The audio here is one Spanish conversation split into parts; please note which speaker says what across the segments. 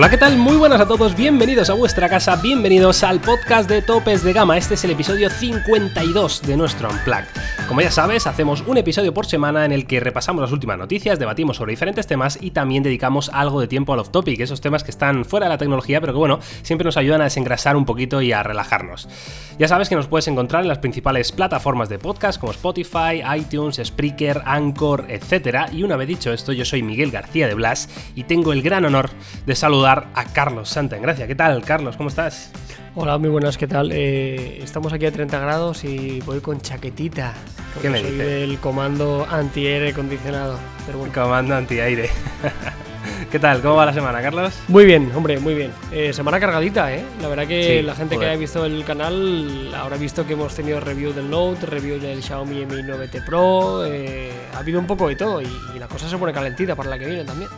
Speaker 1: Hola, ¿qué tal? Muy buenas a todos, bienvenidos a vuestra casa, bienvenidos al podcast de Topes de Gama. Este es el episodio 52 de nuestro Unplug. Como ya sabes, hacemos un episodio por semana en el que repasamos las últimas noticias, debatimos sobre diferentes temas y también dedicamos algo de tiempo al off-topic, esos temas que están fuera de la tecnología, pero que bueno, siempre nos ayudan a desengrasar un poquito y a relajarnos. Ya sabes que nos puedes encontrar en las principales plataformas de podcast como Spotify, iTunes, Spreaker, Anchor, etc. Y una vez dicho esto, yo soy Miguel García de Blas y tengo el gran honor de saludar a Carlos Santa en Gracia. ¿Qué tal, Carlos? ¿Cómo estás?
Speaker 2: Hola, muy buenas, ¿qué tal? Eh, estamos aquí a 30 grados y voy con chaquetita.
Speaker 1: ¿Qué me
Speaker 2: soy del comando anti-aire acondicionado. Pero bueno.
Speaker 1: Comando antiaire. ¿Qué tal? ¿Cómo va la semana, Carlos?
Speaker 2: Muy bien, hombre, muy bien. Eh, semana cargadita, ¿eh? La verdad que
Speaker 1: Sí,
Speaker 2: la gente
Speaker 1: joder.
Speaker 2: que ha visto el canal habrá visto que hemos tenido review del Note, review del Xiaomi Mi 9T Pro. eh, ha habido un poco de todo y, y la cosa se pone calentita para la que viene también.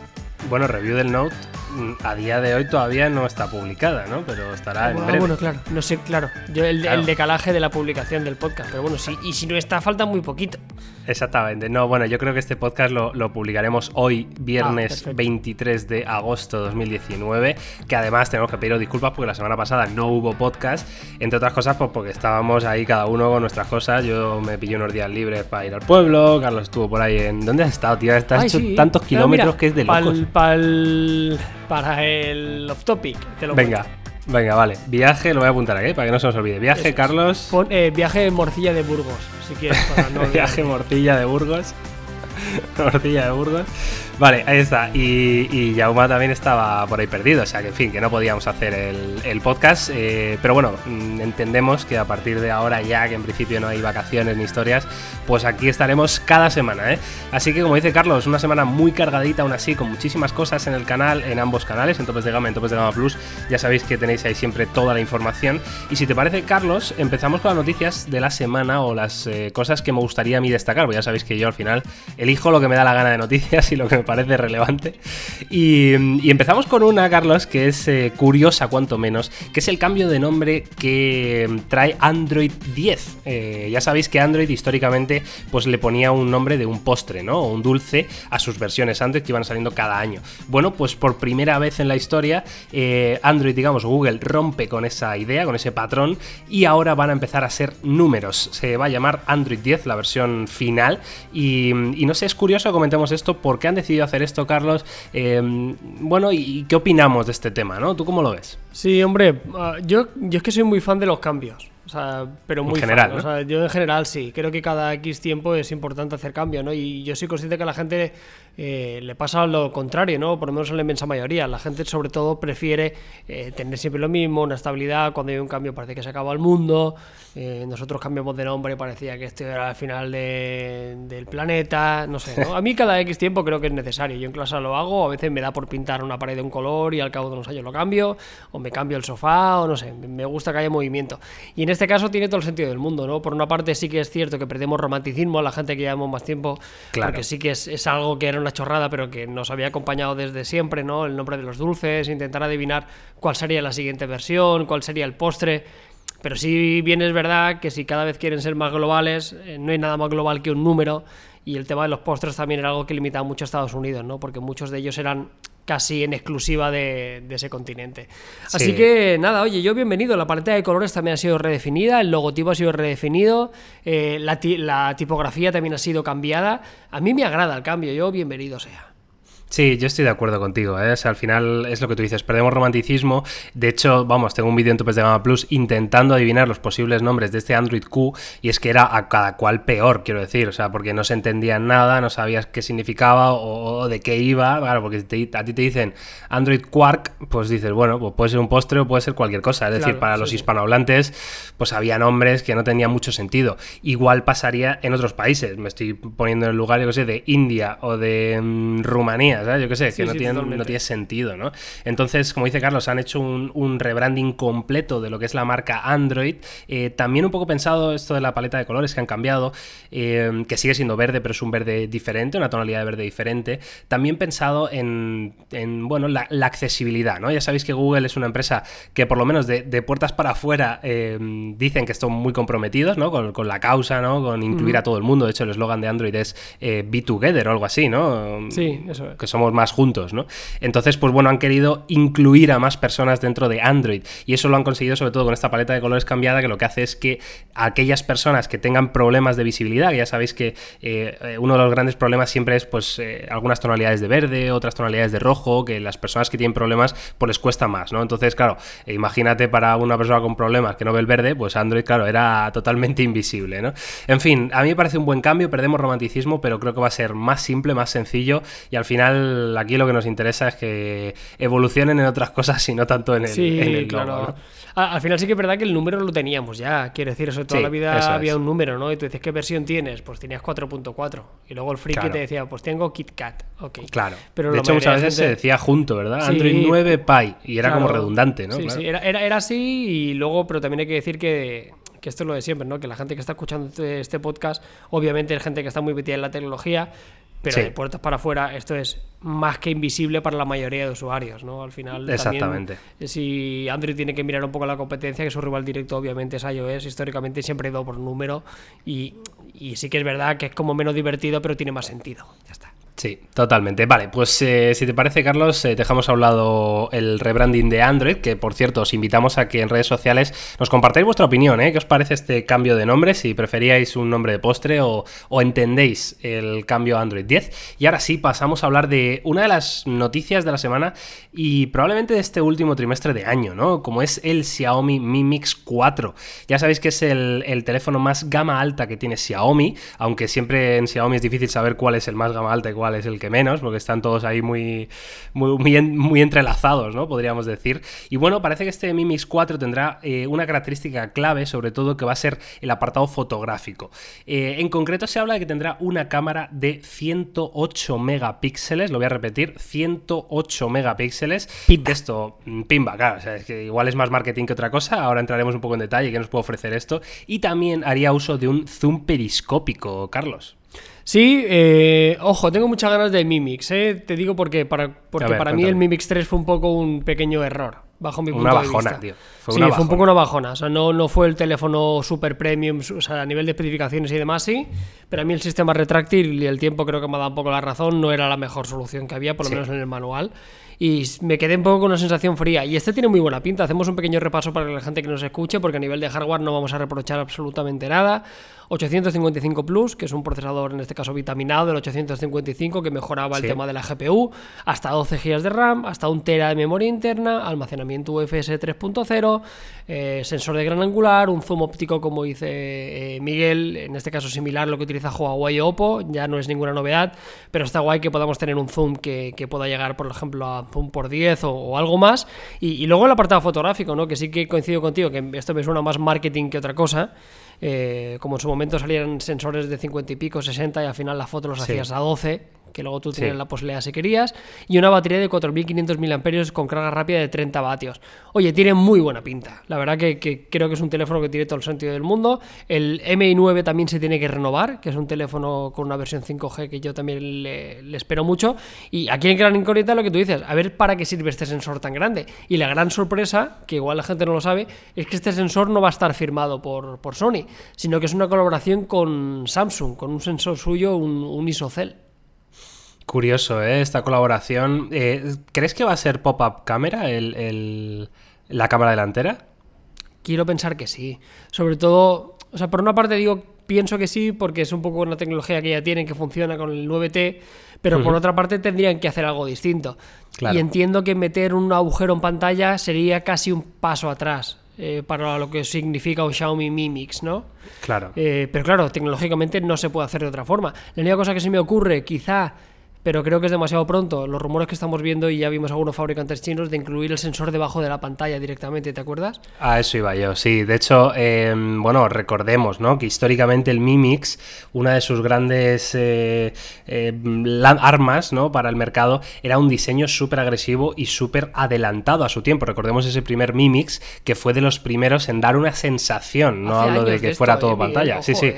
Speaker 1: Bueno, review del Note mm, a día de hoy todavía no está publicada, ¿no? Pero estará en
Speaker 2: Ah,
Speaker 1: breve.
Speaker 2: bueno, claro, no sé, claro. Yo el,
Speaker 1: Claro.
Speaker 2: el decalaje de la publicación del podcast, pero bueno, sí, y si no está, falta muy poquito.
Speaker 1: Exactamente. No, bueno, yo creo que este podcast lo, lo publicaremos hoy, viernes
Speaker 2: Ah, perfecto.
Speaker 1: 23 de agosto de 2019. Que además tenemos que pedir disculpas porque la semana pasada no hubo podcast. Entre otras cosas, pues porque estábamos ahí cada uno con nuestras cosas. Yo me pillé unos días libres para ir al pueblo. Carlos estuvo por ahí en. ¿Dónde has estado, tío? Has
Speaker 2: Ay,
Speaker 1: hecho
Speaker 2: sí.
Speaker 1: tantos kilómetros
Speaker 2: mira,
Speaker 1: que es de locos.
Speaker 2: pa'l- para el off topic, te lo
Speaker 1: Venga,
Speaker 2: cuento.
Speaker 1: venga, vale. Viaje, lo voy a apuntar aquí para que no se nos olvide. Viaje,
Speaker 2: Eso.
Speaker 1: Carlos.
Speaker 2: Pon, eh, viaje morcilla de Burgos, si quieres. Para no
Speaker 1: Viaje Morcilla de Burgos. Morcilla de Burgos. Vale, ahí está. Y, y Jauma también estaba por ahí perdido. O sea que, en fin, que no podíamos hacer el, el podcast. eh, pero bueno, mm, entendemos que a partir de ahora, ya que en principio no hay vacaciones ni historias, pues aquí estaremos cada semana. ¿eh? Así que, como dice Carlos, una semana muy cargadita, aún así, con muchísimas cosas en el canal, en ambos canales, en Topes de Gama, en Topes de Gama Plus. Ya sabéis que tenéis ahí siempre toda la información. Y si te parece, Carlos, empezamos con las noticias de la semana o las eh, cosas que me gustaría a mí destacar. Porque ya sabéis que yo al final elijo lo que me da la gana de noticias y lo que me parece relevante. Y, empezamos con una, Carlos, que es eh, curiosa cuanto menos, que es el cambio de nombre que mm, trae Android 10. Eh, ya sabéis que Android históricamente pues le ponía un nombre de un postre, ¿no? O un dulce a sus versiones Android que iban saliendo cada año. Bueno, pues por primera vez en la historia, eh, Android, digamos, Google rompe con esa idea, con ese patrón, y ahora van a empezar a ser números. Se va a llamar Android 10, la versión final. Y, y no sé, es curioso que comentemos esto, ¿por qué han decidido hacer esto, Carlos? Eh, bueno, ¿y y qué opinamos de este tema, no? ¿Tú cómo lo ves?
Speaker 2: Sí, hombre, ah, yo, yo es que soy muy fan de los cambios. O sea, pero muy
Speaker 1: general,
Speaker 2: fan.
Speaker 1: ¿no?
Speaker 2: O sea, yo en general sí. Creo que cada X tiempo es importante hacer cambio, ¿no? Y yo soy consciente que la gente eh, le pasa lo contrario, ¿no? Por lo menos en la inmensa mayoría. La gente, sobre todo, prefiere eh, tener siempre lo mismo, una estabilidad. Cuando hay un cambio parece que se acaba el mundo. Eh, nosotros cambiamos de nombre, parecía que esto era el final de- del planeta. No sé, ¿no? A mí cada X tiempo creo que es necesario. Yo en clase lo hago, a veces me da por pintar una pared de un color y al cabo de unos años lo cambio, o me cambio el sofá, o no sé, me gusta que haya movimiento. Y en este caso tiene todo el sentido del mundo, ¿no? Por una parte sí que es cierto que perdemos romanticismo a la gente que llevamos más tiempo,
Speaker 1: Claro.
Speaker 2: porque sí que es, es algo que era una chorrada, pero que nos había acompañado desde siempre, ¿no? El nombre de los dulces, intentar adivinar cuál sería la siguiente versión, cuál sería el postre. Pero sí bien es verdad que si cada vez quieren ser más globales, eh, no hay nada más global que un número. Y el tema de los postres también era algo que limitaba mucho a Estados Unidos, ¿no? Porque muchos de ellos eran casi en exclusiva de, de ese continente. Así
Speaker 1: Sí.
Speaker 2: que nada, oye, yo bienvenido. La paleta de colores también ha sido redefinida, el logotipo ha sido redefinido, eh, la, la tipografía también ha sido cambiada. A mí me agrada el cambio, yo bienvenido sea.
Speaker 1: Sí, yo estoy de acuerdo contigo. ¿eh? O sea, al final es lo que tú dices, perdemos romanticismo. De hecho, vamos, tengo un vídeo en Topes de Gama Plus intentando adivinar los posibles nombres de este Android Q y es que era a cada cual peor, quiero decir. O sea, porque no se entendía nada, no sabías qué significaba o, o de qué iba. Claro, porque te- a ti te dicen Android Quark, pues dices, bueno, pues puede ser un postre o puede ser cualquier cosa. Es decir, para
Speaker 2: sí,
Speaker 1: los
Speaker 2: sí.
Speaker 1: hispanohablantes, pues había nombres que no tenían mucho sentido. Igual pasaría en otros países. Me estoy poniendo en el lugar, yo que sé, de India o de mm, Rumanía, ¿sabes? Yo que sé,
Speaker 2: Sí,
Speaker 1: que no,
Speaker 2: sí,
Speaker 1: tienen,
Speaker 2: totalmente.
Speaker 1: no tiene sentido, ¿no? Entonces, como dice Carlos, han hecho un, un rebranding completo de lo que es la marca Android. Eh, también un poco pensado esto de la paleta de colores que han cambiado, eh, que sigue siendo verde, pero es un verde diferente, una tonalidad de verde diferente. También pensado en, en, bueno, la, la accesibilidad, ¿no? Ya sabéis que Google es una empresa que por lo menos de, de puertas para afuera eh, dicen que están muy comprometidos, ¿no? Con, con la causa, ¿no? Con incluir a todo el mundo. De hecho, el eslogan de Android es Be Together o algo así, ¿no?
Speaker 2: Sí, eso es.
Speaker 1: Que somos más juntos, ¿no? Entonces, pues bueno, han querido incluir a más personas dentro de Android y eso lo han conseguido sobre todo con esta paleta de colores cambiada que lo que hace es que aquellas personas que tengan problemas de visibilidad, ya sabéis que eh, uno de los grandes problemas siempre es pues eh, algunas tonalidades de verde, otras tonalidades de rojo, que las personas que tienen problemas pues les cuesta más, ¿no? Entonces, claro, imagínate para una persona con problemas que no ve el verde, pues Android, claro, era totalmente invisible, ¿no? En fin, a mí me parece un buen cambio, perdemos romanticismo, pero creo que va a ser más simple, más sencillo y al final aquí lo que nos interesa es que evolucionen en otras cosas y no tanto en el,
Speaker 2: sí, claro. Al final sí que es verdad que el número lo teníamos ya, quiero decir, eso toda la vida había un número, ¿no? Y tú dices, ¿qué versión tienes? Pues tenías 4.4 y luego el friki te decía, pues tengo KitKat, ok.
Speaker 1: Claro, pero de hecho muchas veces se decía junto, ¿verdad? Android 9 Pie y era como redundante, ¿no?
Speaker 2: Sí, sí, era, era, era así y luego, pero también hay que decir que que esto es lo de siempre, ¿no? Que la gente que está escuchando este, este podcast, obviamente es gente que está muy metida en la tecnología, pero de puertas para afuera esto es más que invisible para la mayoría de usuarios, ¿no? Al final,
Speaker 1: Exactamente.
Speaker 2: si Android tiene que mirar un poco la competencia, que su rival directo obviamente es iOS, históricamente siempre ha ido por número y, y sí que es verdad que es como menos divertido, pero tiene más sentido. Ya está.
Speaker 1: Sí, totalmente. Vale, pues eh, si te parece, Carlos, eh, dejamos a un lado el rebranding de Android, que por cierto, os invitamos a que en redes sociales nos compartáis vuestra opinión, ¿eh? ¿Qué os parece este cambio de nombre? Si preferíais un nombre de postre o, entendéis el cambio Android 10. Y ahora sí, pasamos a hablar de una de las noticias de la semana y probablemente de este último trimestre de año, ¿no? Como es el Xiaomi Mi Mix 4. Ya sabéis que es el, el teléfono más gama alta que tiene Xiaomi, aunque siempre en Xiaomi es difícil saber cuál es el más gama alta y cuál es el que menos, porque están todos ahí muy, muy, muy, entrelazados, ¿no? Podríamos decir. Y bueno, parece que este Mi Mix 4 tendrá eh, una característica clave, sobre todo que va a ser el apartado fotográfico. Eh, en concreto se habla de que tendrá una cámara de 108 megapíxeles, lo voy a repetir, 108 megapíxeles.
Speaker 2: Pimba.
Speaker 1: Esto, mm, pimba, claro, o sea, es que igual es más marketing que otra cosa, ahora entraremos un poco en detalle qué nos puede ofrecer esto. Y también haría uso de un zoom periscópico, Carlos.
Speaker 2: Sí, eh, ojo, tengo muchas ganas de Mimix, eh. Te digo porque para, porque para mí el Mimix 3 fue un poco un pequeño error, bajo mi punto
Speaker 1: una
Speaker 2: de
Speaker 1: bajona,
Speaker 2: vista.
Speaker 1: Tío.
Speaker 2: Fue sí, fue un poco una bajona. O sea, no, no fue el teléfono super premium, o sea, a nivel de especificaciones y demás sí, pero a mí el sistema retráctil y el tiempo creo que me ha dado un poco la razón, no era la mejor solución que había, por lo menos en el manual y me quedé un poco con una sensación fría. Y este tiene muy buena pinta. Hacemos un pequeño repaso para la gente que nos escuche, porque a nivel de hardware no vamos a reprochar absolutamente nada. 855 Plus, que es un procesador en este caso vitaminado del 855 que mejoraba el tema de la GPU, hasta 12 GB de RAM, hasta un tera de memoria interna, almacenamiento UFS 3.0, eh, sensor de gran angular, un zoom óptico como dice eh, Miguel, en este caso similar a lo que utiliza Huawei o Oppo, ya no es ninguna novedad, pero está guay que podamos tener un zoom que, pueda llegar, por ejemplo, a zoom por 10 o, algo más. Y, luego el apartado fotográfico, ¿no? que sí que coincido contigo, que esto me suena más marketing que otra cosa. Eh, como en su momento salían sensores de 50 y pico, 60 y al final la foto los hacías a 12 que luego tú tienes la posibilidad si querías, y una batería de 4.500 mAh con carga rápida de 30 vatios. Oye, tiene muy buena pinta. La verdad que, creo que es un teléfono que tiene todo el sentido del mundo. El MI9 también se tiene que renovar, que es un teléfono con una versión 5G que yo también le, espero mucho. Y aquí en Gran Incógnita lo que tú dices, a ver para qué sirve este sensor tan grande. Y la gran sorpresa, que igual la gente no lo sabe, es que este sensor no va a estar firmado por, por Sony, sino que es una colaboración con Samsung, con un sensor suyo, un, un ISOCELL.
Speaker 1: Curioso, ¿eh? Esta colaboración. Eh, ¿Crees que va a ser pop-up cámara el, la cámara delantera?
Speaker 2: Quiero pensar que sí. Sobre todo, o sea, por una parte digo, pienso que sí, porque es un poco una tecnología que ya tienen, que funciona con el 9T, pero por otra parte tendrían que hacer algo distinto. Y entiendo que meter un agujero en pantalla sería casi un paso atrás. Eh, para lo que significa un Xiaomi Mi Mix, ¿no?
Speaker 1: Claro.
Speaker 2: Eh, pero claro, tecnológicamente no se puede hacer de otra forma. La única cosa que se me ocurre, quizá pero creo que es demasiado pronto. Los rumores que estamos viendo y ya vimos algunos fabricantes chinos de incluir el sensor debajo de la pantalla directamente, ¿te acuerdas?
Speaker 1: A eso iba yo, sí. De hecho, em, bueno, recordemos, ¿no? Que históricamente el Mi Mix, una de sus grandes eh, em, armas, ¿no? Para el mercado, era un diseño súper agresivo y súper adelantado a su tiempo. Recordemos ese primer Mi Mix que fue de los primeros en dar una sensación, no hablo de que fuera todo pantalla. sí, sí.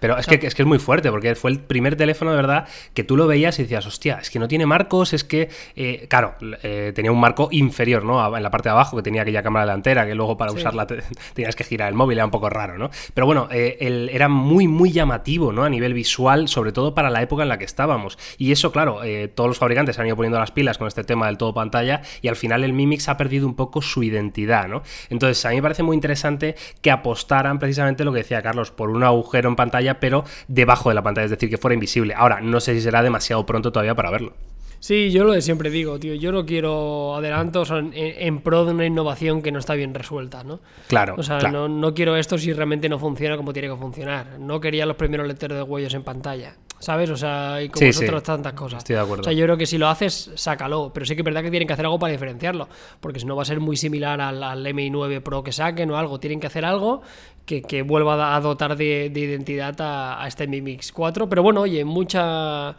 Speaker 1: Pero es, que, es que es muy fuerte, porque fue el primer teléfono de verdad que tú lo veías y decías, hostia, es que no tiene marcos, es que, eh, claro, eh, tenía un marco inferior, ¿no? En la parte de abajo, que tenía aquella cámara delantera, que luego para usarla tenías que girar el móvil, era un poco raro, ¿no? Pero bueno, eh, era muy, muy llamativo, ¿no? A nivel visual, sobre todo para la época en la que estábamos. Y eso, claro, todos los fabricantes han ido poniendo las pilas con este tema del todo pantalla y al final el Mimix ha perdido un poco su identidad, ¿no? Entonces, a mí me parece muy interesante que apostaran precisamente lo que decía Carlos, por un agujero en pantalla, pero debajo de la pantalla, es decir, que fuera invisible. Ahora, no sé si será demasiado pronto todavía para verlo.
Speaker 2: Sí, yo lo de siempre digo, tío. Yo no quiero adelantos en, pro de una innovación que no está bien resuelta, ¿no?
Speaker 1: Claro.
Speaker 2: O sea, No, no, quiero esto si realmente no funciona como tiene que funcionar. No quería los primeros lectores de huellos en pantalla. ¿Sabes? O sea, y como vosotros tantas cosas.
Speaker 1: Estoy de acuerdo.
Speaker 2: O sea, yo creo que si lo haces, sácalo. Pero sí que es verdad que tienen que hacer algo para diferenciarlo. Porque si no va a ser muy similar al, al MI9 Pro que saquen o algo. Tienen que hacer algo que, que vuelva a dotar de, identidad a, a este Mi Mix 4. Pero bueno, oye, mucha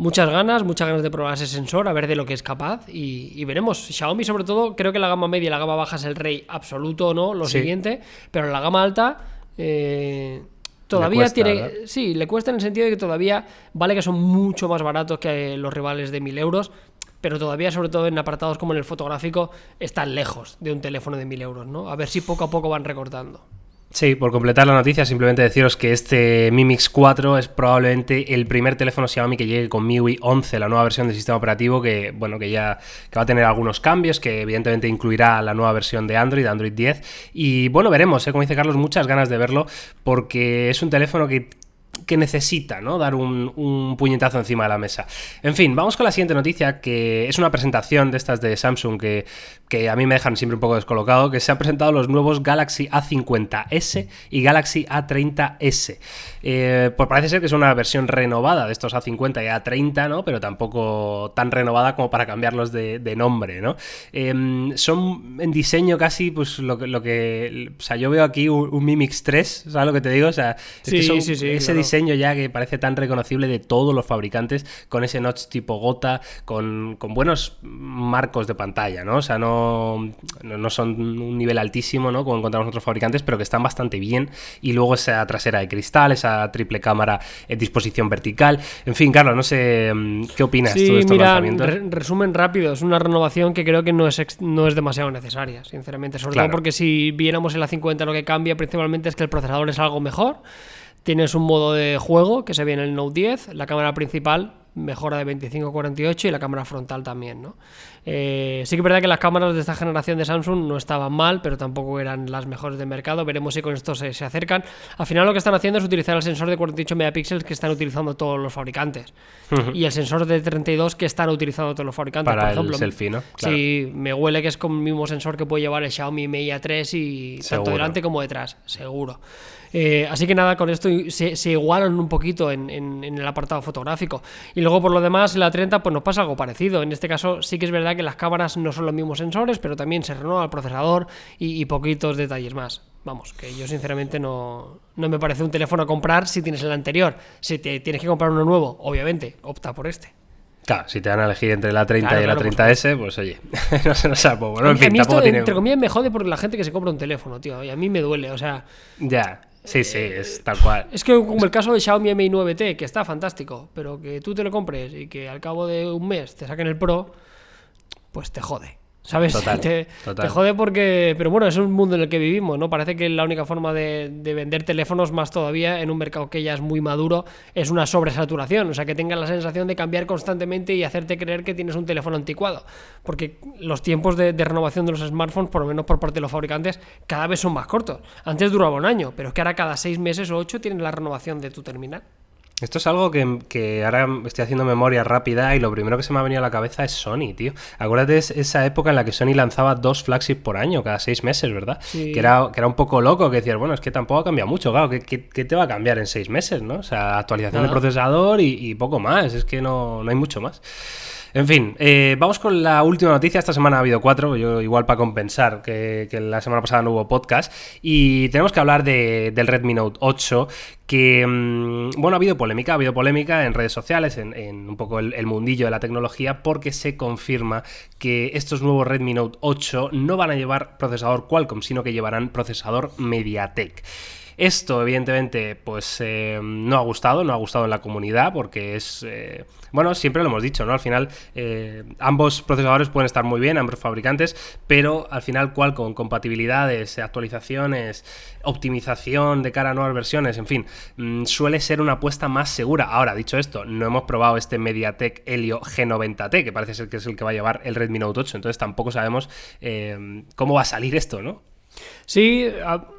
Speaker 2: muchas ganas, muchas ganas de probar ese sensor, a ver de lo que es capaz y, veremos. Xiaomi sobre todo, creo que la gama media y la gama baja es el rey absoluto, ¿no? Lo siguiente, pero la gama alta... Eh, todavía tiene. Sí, le cuesta en el sentido de que todavía vale que son mucho más baratos que los rivales de 1000 euros, pero todavía, sobre todo en apartados como en el fotográfico, están lejos de un teléfono de 1000 euros, ¿no? A ver si poco a poco van recortando.
Speaker 1: Sí, por completar la noticia, simplemente deciros que este Mi Mix 4 es probablemente el primer teléfono Xiaomi que llegue con MIUI 11, la nueva versión del sistema operativo que, bueno, que ya que va a tener algunos cambios, que evidentemente incluirá la nueva versión de Android, Android 10. Y bueno, veremos, ¿eh? como dice Carlos, muchas ganas de verlo porque es un teléfono que que necesita, ¿no? Dar un, puñetazo encima de la mesa. En fin, vamos con la siguiente noticia, que es una presentación de estas de Samsung que, que a mí me dejan siempre un poco descolocado, que se han presentado los nuevos Galaxy A50S y Galaxy A30S. Eh, pues parece ser que es una versión renovada de estos A50 y A30, ¿no? Pero tampoco tan renovada como para cambiarlos de, nombre, ¿no? Em, son en diseño casi, pues lo que, lo que... O sea, yo veo aquí un, Mi Mix 3, ¿sabes lo que te digo? O sea,
Speaker 2: es que son,
Speaker 1: ese diseño ya que parece tan reconocible de todos los fabricantes, con ese notch tipo gota, con, buenos marcos de pantalla, ¿no? O sea, no, no son un nivel altísimo, ¿no? Como encontramos otros fabricantes, pero que están bastante bien. Y luego esa trasera de cristal, esa triple cámara en disposición vertical. En fin, Carlos, no sé mm, qué opinas tú de estos mira,
Speaker 2: resumen rápido, es una renovación que creo que no es, no es demasiado necesaria, sinceramente. Sobre todo porque si viéramos en la 50 lo que cambia principalmente es que el procesador es algo mejor. Tienes un modo de juego que se ve en el Note 10, la cámara principal mejora de 25 a 48 y la cámara frontal también, ¿no? Eh, sí que es verdad que las cámaras de esta generación de Samsung no estaban mal, pero tampoco eran las mejores del mercado. Veremos si con esto se, acercan. Al final lo que están haciendo es utilizar el sensor de 48 megapíxeles que están utilizando todos los fabricantes. Y el sensor de 32 que están utilizando todos los fabricantes.
Speaker 1: Para
Speaker 2: por ejemplo,
Speaker 1: el selfie, ¿no?
Speaker 2: Sí, me huele que es con el mismo sensor que puede llevar el Xiaomi Mi A3 y tanto delante como detrás, seguro. Eh, así que nada, con esto se, igualan un poquito en, el apartado fotográfico. Y luego por lo demás, en la 30 pues nos pasa algo parecido. En este caso sí que es verdad que las cámaras no son los mismos sensores, pero también se renueva el procesador y, poquitos detalles más. Vamos, que yo sinceramente no, no, me parece un teléfono a comprar si tienes el anterior. Si te tienes que comprar uno nuevo, obviamente, opta por este.
Speaker 1: Claro, si te van a elegir entre la 30 y la 30S, pues oye, no se nos bueno, en fin,
Speaker 2: a mí esto, entre comillas, me jode por la gente que se compra un teléfono, tío, y a mí me duele, o sea...
Speaker 1: Ya. Sí, sí, es tal cual.
Speaker 2: Es que como el caso de Xiaomi Mi 9T, que está fantástico, pero que tú te lo compres y que al cabo de un mes te saquen el Pro, pues te jode. ¿Sabes? te, jode porque. Pero bueno, es un mundo en el que vivimos, ¿no? Parece que la única forma de, vender teléfonos, más todavía, en un mercado que ya es muy maduro, es una sobresaturación. O sea, que tengas la sensación de cambiar constantemente y hacerte creer que tienes un teléfono anticuado. Porque los tiempos de, de renovación de los smartphones, por lo menos por parte de los fabricantes, cada vez son más cortos. Antes duraba un año, pero es que ahora cada seis meses o ocho tienes la renovación de tu terminal.
Speaker 1: Esto es algo que, ahora estoy haciendo memoria rápida y lo primero que se me ha venido a la cabeza es Sony, tío. Acuérdate esa época en la que Sony lanzaba dos flagships por año, cada seis meses, ¿verdad? Que, era, que era un poco loco, que decías, bueno, es que tampoco ha cambiado mucho, claro, ¿qué, te va a cambiar en seis meses, no? O sea, actualización de procesador y, poco más, es que no, no hay mucho más. En fin, eh, vamos con la última noticia. Esta semana ha habido cuatro, yo igual para compensar que, la semana pasada no hubo podcast. Y tenemos que hablar del Redmi Note 8, que, mm, bueno, ha habido polémica, ha habido polémica en redes sociales, en, un poco el, mundillo de la tecnología, porque se confirma que estos nuevos Redmi Note 8 no van a llevar procesador Qualcomm, sino que llevarán procesador MediaTek. Esto, evidentemente, pues eh, no ha gustado, no ha gustado en la comunidad porque es... Eh, bueno, siempre lo hemos dicho, ¿no? Al final, eh, ambos procesadores pueden estar muy bien, ambos fabricantes, pero al final, cual con compatibilidades, actualizaciones, optimización de cara a nuevas versiones, en fin, mm, suele ser una apuesta más segura. Ahora, dicho esto, no hemos probado este MediaTek Helio G90T, que parece ser que es el que va a llevar el Redmi Note 8, entonces tampoco sabemos cómo va a salir esto, ¿no?
Speaker 2: Sí,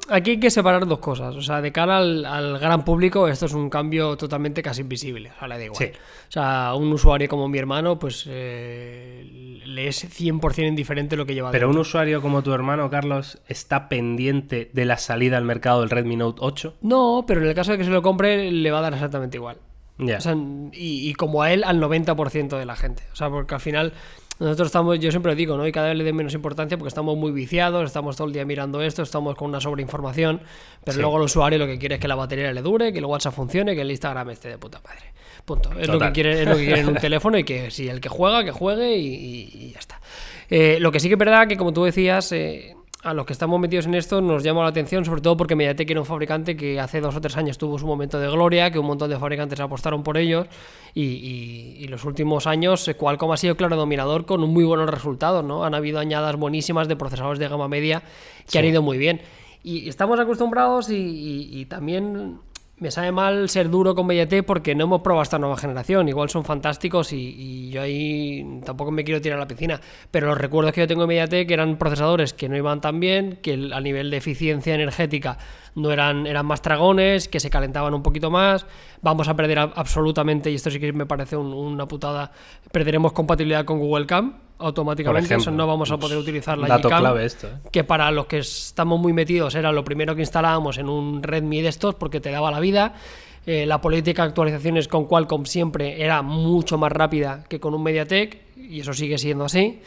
Speaker 2: aquí hay que separar dos cosas. O sea, de cara al, gran público, esto es un cambio totalmente casi invisible. O sea, le da igual. O sea, un usuario como mi hermano, pues eh, le es 100% indiferente lo que lleva.
Speaker 1: Pero un usuario como tu hermano, Carlos, está pendiente de la salida al mercado del Redmi Note 8?
Speaker 2: No, pero en el caso de que se lo compre, le va a dar exactamente igual. O sea, y, y, como a él, al 90% de la gente. O sea, porque al final nosotros estamos, yo siempre digo, ¿no? Y cada vez le den menos importancia porque estamos muy viciados, estamos todo el día mirando esto, estamos con una sobreinformación, pero luego el usuario lo que quiere es que la batería le dure, que el WhatsApp funcione, que el Instagram esté de puta madre. Punto. Es lo, que quiere, es lo que quiere en un teléfono y que si el que juega, que juegue y, ya está. Eh, lo que sí que es verdad que, como tú decías, eh, a los que estamos metidos en esto nos llama la atención, sobre todo porque Mediatek era un fabricante que hace dos o tres años tuvo su momento de gloria, que un montón de fabricantes apostaron por ellos y, los últimos años eh, Qualcomm ha sido claro dominador con muy buenos resultados, ¿no? Han habido añadas buenísimas de procesadores de gama media que han ido muy bien. Y estamos acostumbrados y también me sabe mal ser duro con Mediatek porque no hemos probado esta nueva generación. Igual son fantásticos y, yo ahí tampoco me quiero tirar a la piscina. Pero los recuerdos que yo tengo de Mediatek eran procesadores que no iban tan bien, que a nivel de eficiencia energética no eran, eran más dragones, que se calentaban un poquito más. Vamos a perder absolutamente, y esto sí que me parece una putada, perderemos compatibilidad con Google Cam automáticamente, eso no vamos a poder utilizar la
Speaker 1: Dato clave esto, ¿eh?
Speaker 2: que para los que estamos muy metidos era lo primero que instalábamos en un Redmi de estos porque te daba la vida. Eh, la política de actualizaciones con Qualcomm siempre era mucho más rápida que con un MediaTek y eso sigue siendo así.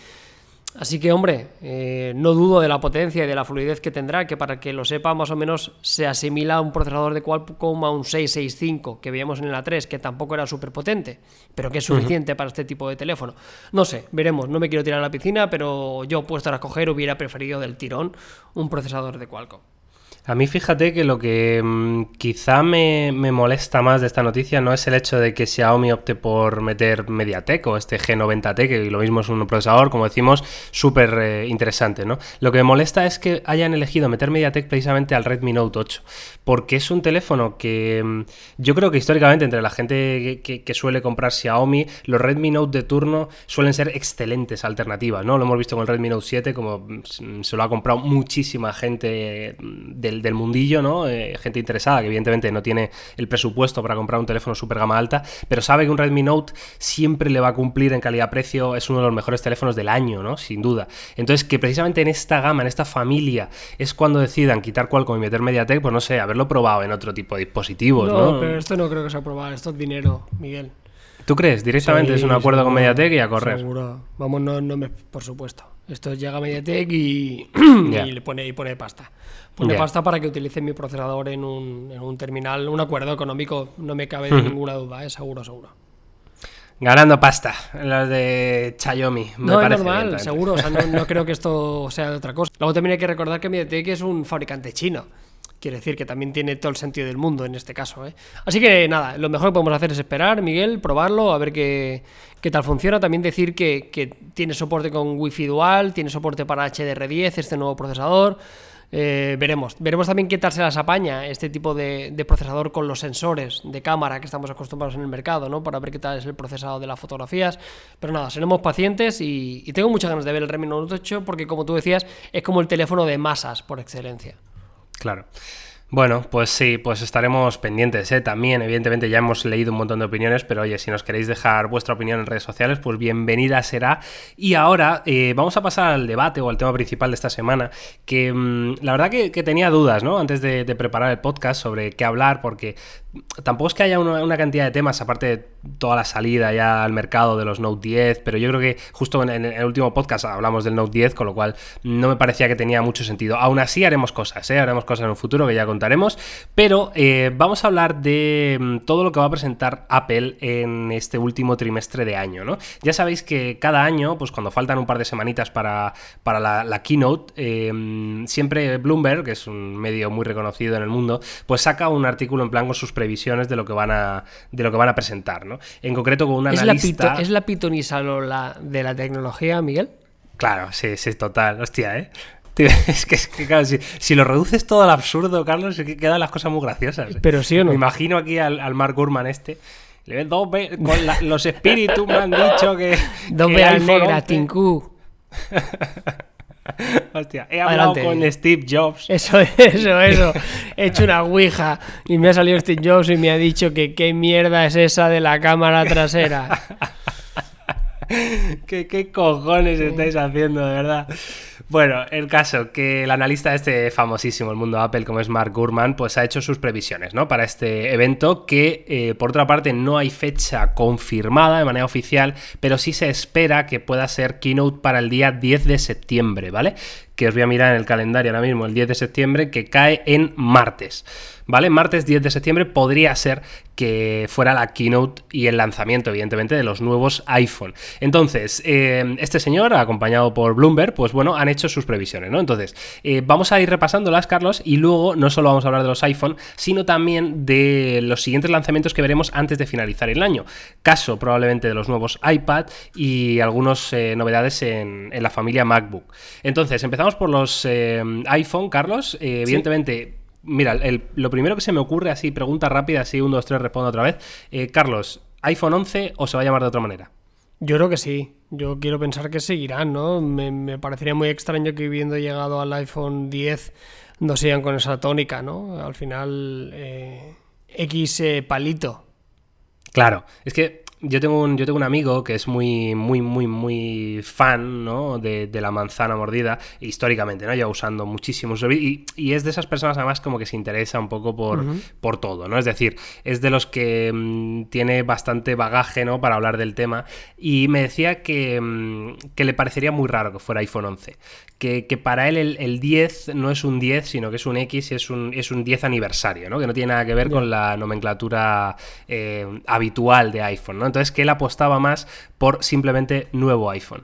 Speaker 2: Así que, hombre, eh, no dudo de la potencia y de la fluidez que tendrá, que para que lo sepa, más o menos se asimila a un procesador de Qualcomm a un 665 que veíamos en el A3, que tampoco era súper potente, pero que es suficiente para este tipo de teléfono. No sé, veremos, no me quiero tirar a la piscina, pero yo puesto a escoger hubiera preferido del tirón un procesador de Qualcomm.
Speaker 1: A mí fíjate que lo que mm, quizá me, molesta más de esta noticia no es el hecho de que Xiaomi opte por meter MediaTek o este G90T, que lo mismo es un procesador, como decimos, súper eh, interesante, ¿no? Lo que me molesta es que hayan elegido meter MediaTek precisamente al Redmi Note 8, porque es un teléfono que mm, yo creo que históricamente entre la gente que, suele comprar Xiaomi, los Redmi Note de turno suelen ser excelentes alternativas, ¿no? Lo hemos visto con el Redmi Note 7, como mm, se lo ha comprado muchísima gente del del, mundillo, ¿no? Eh, gente interesada que evidentemente no tiene el presupuesto para comprar un teléfono super gama alta, pero sabe que un Redmi Note siempre le va a cumplir en calidad-precio, es uno de los mejores teléfonos del año, ¿no? Sin duda. Entonces, que precisamente en esta gama, en esta familia, es cuando decidan quitar Qualcomm y meter MediaTek, pues no sé, haberlo probado en otro tipo de dispositivos, ¿no?
Speaker 2: No, pero esto no creo que sea probado, esto es dinero, Miguel.
Speaker 1: ¿Tú crees? Directamente es un acuerdo con Mediatek y a correr.
Speaker 2: Seguro. Vamos, no, no me, por supuesto. Esto llega a Mediatek y, le pone, y pone pasta. Pone pasta para que utilice mi procesador en un, en un terminal, un acuerdo económico, no me cabe ninguna duda, es ¿eh? seguro, seguro.
Speaker 1: Ganando pasta, las de Xiaomi.
Speaker 2: no, es normal, seguro. O sea, no, no, creo que esto sea de otra cosa. Luego también hay que recordar que Mediatek es un fabricante chino. Quiere decir que también tiene todo el sentido del mundo en este caso. ¿eh? Así que nada, lo mejor que podemos hacer es esperar, Miguel, probarlo, a ver qué, qué tal funciona. También decir que, que, tiene soporte con Wi-Fi dual, tiene soporte para HDR10, este nuevo procesador. Eh, veremos. Veremos también qué tal se las apaña este tipo de, procesador con los sensores de cámara que estamos acostumbrados en el mercado, ¿no? Para ver qué tal es el procesado de las fotografías. Pero nada, seremos pacientes y, tengo muchas ganas de ver el Redmi Note 8 porque, como tú decías, es como el teléfono de masas por excelencia.
Speaker 1: Claro. Bueno, pues sí, pues estaremos pendientes. ¿eh? También, evidentemente, ya hemos leído un montón de opiniones, pero oye, si nos queréis dejar vuestra opinión en redes sociales, pues bienvenida será. Y ahora eh, vamos a pasar al debate o al tema principal de esta semana, que mm, la verdad que, tenía dudas, ¿no? Antes de, preparar el podcast sobre qué hablar, porque tampoco es que haya una, cantidad de temas, aparte de toda la salida ya al mercado de los Note 10, pero yo creo que justo en, el último podcast hablamos del Note 10, con lo cual no me parecía que tenía mucho sentido. Aún así haremos cosas, ¿eh? Haremos cosas en un futuro que ya contaré contaremos. Pero eh, vamos a hablar de mm, todo lo que va a presentar Apple en este último trimestre de año, ¿no? Ya sabéis que cada año, pues cuando faltan un par de semanitas para, para la, keynote, eh, siempre Bloomberg, que es un medio muy reconocido en el mundo, pues saca un artículo en plan con sus previsiones de lo que van a, de lo que van a presentar, ¿no? En concreto con una
Speaker 2: ¿Es
Speaker 1: analista...
Speaker 2: La ¿Es la de la tecnología, Miguel?
Speaker 1: Claro, sí, sí, total. Hostia, ¿eh? es que, claro, si, lo reduces todo al absurdo, Carlos, es que quedan las cosas muy graciosas. ¿eh?
Speaker 2: Pero sí o no.
Speaker 1: Me imagino aquí al, Mark Gurman este. Le ven dos con los espíritus me han dicho que.
Speaker 2: Dos veas negras, Tinku.
Speaker 1: Hostia, he hablado con Steve Jobs.
Speaker 2: Eso, eso, eso. He hecho una ouija y me ha salido Steve Jobs y me ha dicho que qué mierda es esa de la cámara trasera.
Speaker 1: ¿Qué, ¿Qué, cojones estáis haciendo, de verdad? Bueno, el caso, que el analista este famosísimo el mundo Apple, como es Mark Gurman, pues ha hecho sus previsiones, ¿no? Para este evento, que eh, por otra parte no hay fecha confirmada de manera oficial, pero sí se espera que pueda ser keynote para el día 10 de septiembre, ¿vale? Que os voy a mirar en el calendario ahora mismo, el 10 de septiembre, que cae en martes. ¿Vale? Martes 10 de septiembre podría ser que fuera la keynote y el lanzamiento, evidentemente, de los nuevos iPhone. Entonces, eh, este señor, acompañado por Bloomberg, pues bueno, han hecho sus previsiones, ¿no? Entonces, eh, vamos a ir repasándolas, Carlos, y luego no solo vamos a hablar de los iPhone, sino también de los siguientes lanzamientos que veremos antes de finalizar el año. Caso probablemente de los nuevos iPad y algunas eh, novedades en, la familia MacBook. Entonces, empezamos por los iPhone, Carlos. evidentemente mira, lo primero que se me ocurre, así, pregunta rápida, así, un, dos, tres, respondo otra vez. Eh, Carlos, ¿iPhone 11 o se va a llamar de otra manera?
Speaker 2: Yo creo que sí. Yo quiero pensar que seguirán, ¿no? Me, parecería muy extraño que habiendo llegado al iPhone 10 no sigan con esa tónica, ¿no? Al final, eh, X eh, palito.
Speaker 1: Claro, es que yo tengo un, yo tengo un amigo que es muy, muy, muy, muy fan ¿no? de, la manzana mordida, históricamente, ¿no? Lleva usando muchísimos y, y, es de esas personas además como que se interesa un poco por, por todo, ¿no? Es decir, es de los que mm, tiene bastante bagaje, ¿no? Para hablar del tema. Y me decía que, mm, que le parecería muy raro que fuera iPhone 11. Que, que para él el, 10 no es un 10, sino que es un X y es un, es un 10 aniversario, ¿no? Que no tiene nada que ver con la nomenclatura eh, habitual de iPhone, ¿no? Entonces que él apostaba más por simplemente nuevo iPhone.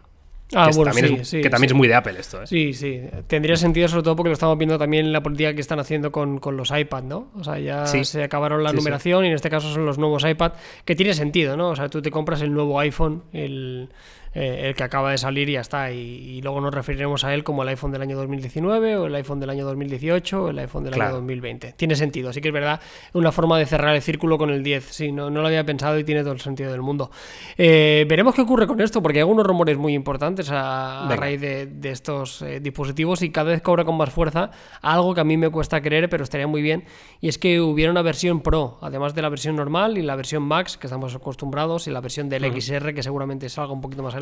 Speaker 2: Ah, que bueno, también
Speaker 1: sí, que también es muy de Apple esto. ¿eh?
Speaker 2: Sí, sí. Tendría sentido sobre todo porque lo estamos viendo también en la política que están haciendo con, los iPad, ¿no? O sea, ya se acabaron la numeración y en este caso son los nuevos iPad, que tiene sentido, ¿no? O sea, tú te compras el nuevo iPhone, el, eh, el que acaba de salir y ya está. Y, luego nos referiremos a él como el iPhone del año 2019 o el iPhone del año 2018 o el iPhone del año 2020. Tiene sentido, así que es verdad, una forma de cerrar el círculo con el 10. Sí, no, no lo había pensado y tiene todo el sentido del mundo. Eh, veremos qué ocurre con esto, porque hay algunos rumores muy importantes a, raíz de, estos eh, dispositivos y cada vez cobra con más fuerza algo que a mí me cuesta creer, pero estaría muy bien. Y es que hubiera una versión Pro, además de la versión normal y la versión Max, que estamos acostumbrados, y la versión del XR, que seguramente salga un poquito más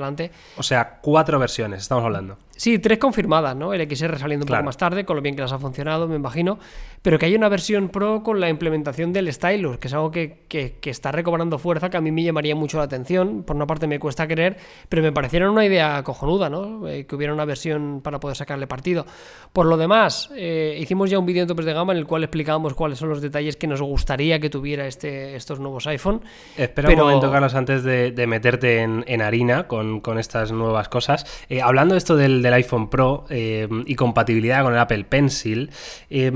Speaker 1: o sea, cuatro versiones, estamos hablando.
Speaker 2: Sí, tres confirmadas, ¿no? El XR saliendo un poco más tarde, con lo bien que las ha funcionado, me imagino. Pero que hay una versión Pro con la implementación del Stylus, que es algo que, está recobrando fuerza, que a mí me llamaría mucho la atención. Por una parte me cuesta creer, pero me parecieron una idea cojonuda, ¿no? Eh, que hubiera una versión para poder sacarle partido. Por lo demás, eh, hicimos ya un vídeo en topes de gama en el cual explicábamos cuáles son los detalles que nos gustaría que tuviera este, estos nuevos iPhone.
Speaker 1: Espera un momento, Carlos, antes de, meterte en, harina con, estas nuevas cosas. Eh, hablando de esto del del iPhone Pro eh, y compatibilidad con el Apple Pencil, eh,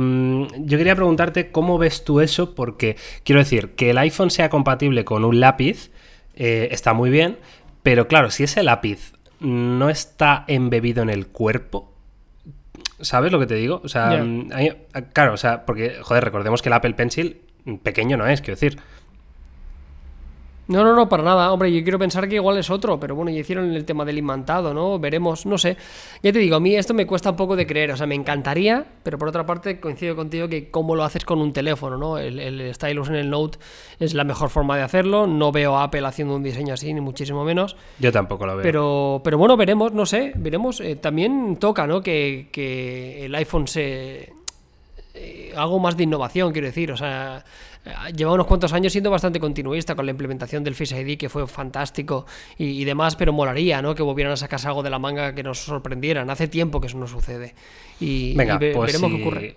Speaker 1: yo quería preguntarte cómo ves tú eso, porque quiero decir, que el iPhone sea compatible con un lápiz está muy bien, pero claro, si ese lápiz no está embebido en el cuerpo, ¿sabes lo que te digo? O sea, claro, o sea, porque, joder, recordemos que el Apple Pencil pequeño no es, quiero decir.
Speaker 2: No, no, no, para nada. Hombre, yo quiero pensar que igual es otro, pero bueno, ya hicieron el tema del imantado, ¿no? Veremos, no sé. Ya te digo, a mí esto me cuesta un poco de creer. O sea, me encantaría, pero por otra parte coincido contigo que cómo lo haces con un teléfono, ¿no? El, stylus en el Note es la mejor forma de hacerlo. No veo a Apple haciendo un diseño así, ni muchísimo menos.
Speaker 1: Yo tampoco lo veo.
Speaker 2: Pero, pero bueno, veremos, no sé, veremos. Eh, también toca, ¿no? Que, el iPhone se... Eh, algo más de innovación, quiero decir. O sea lleva unos cuantos años siendo bastante continuista con la implementación del Face ID, que fue fantástico y, demás, pero molaría, ¿no? Que volvieran a sacarse algo de la manga que nos sorprendieran. Hace tiempo que eso no sucede. Y,
Speaker 1: Venga, pues veremos qué ocurre.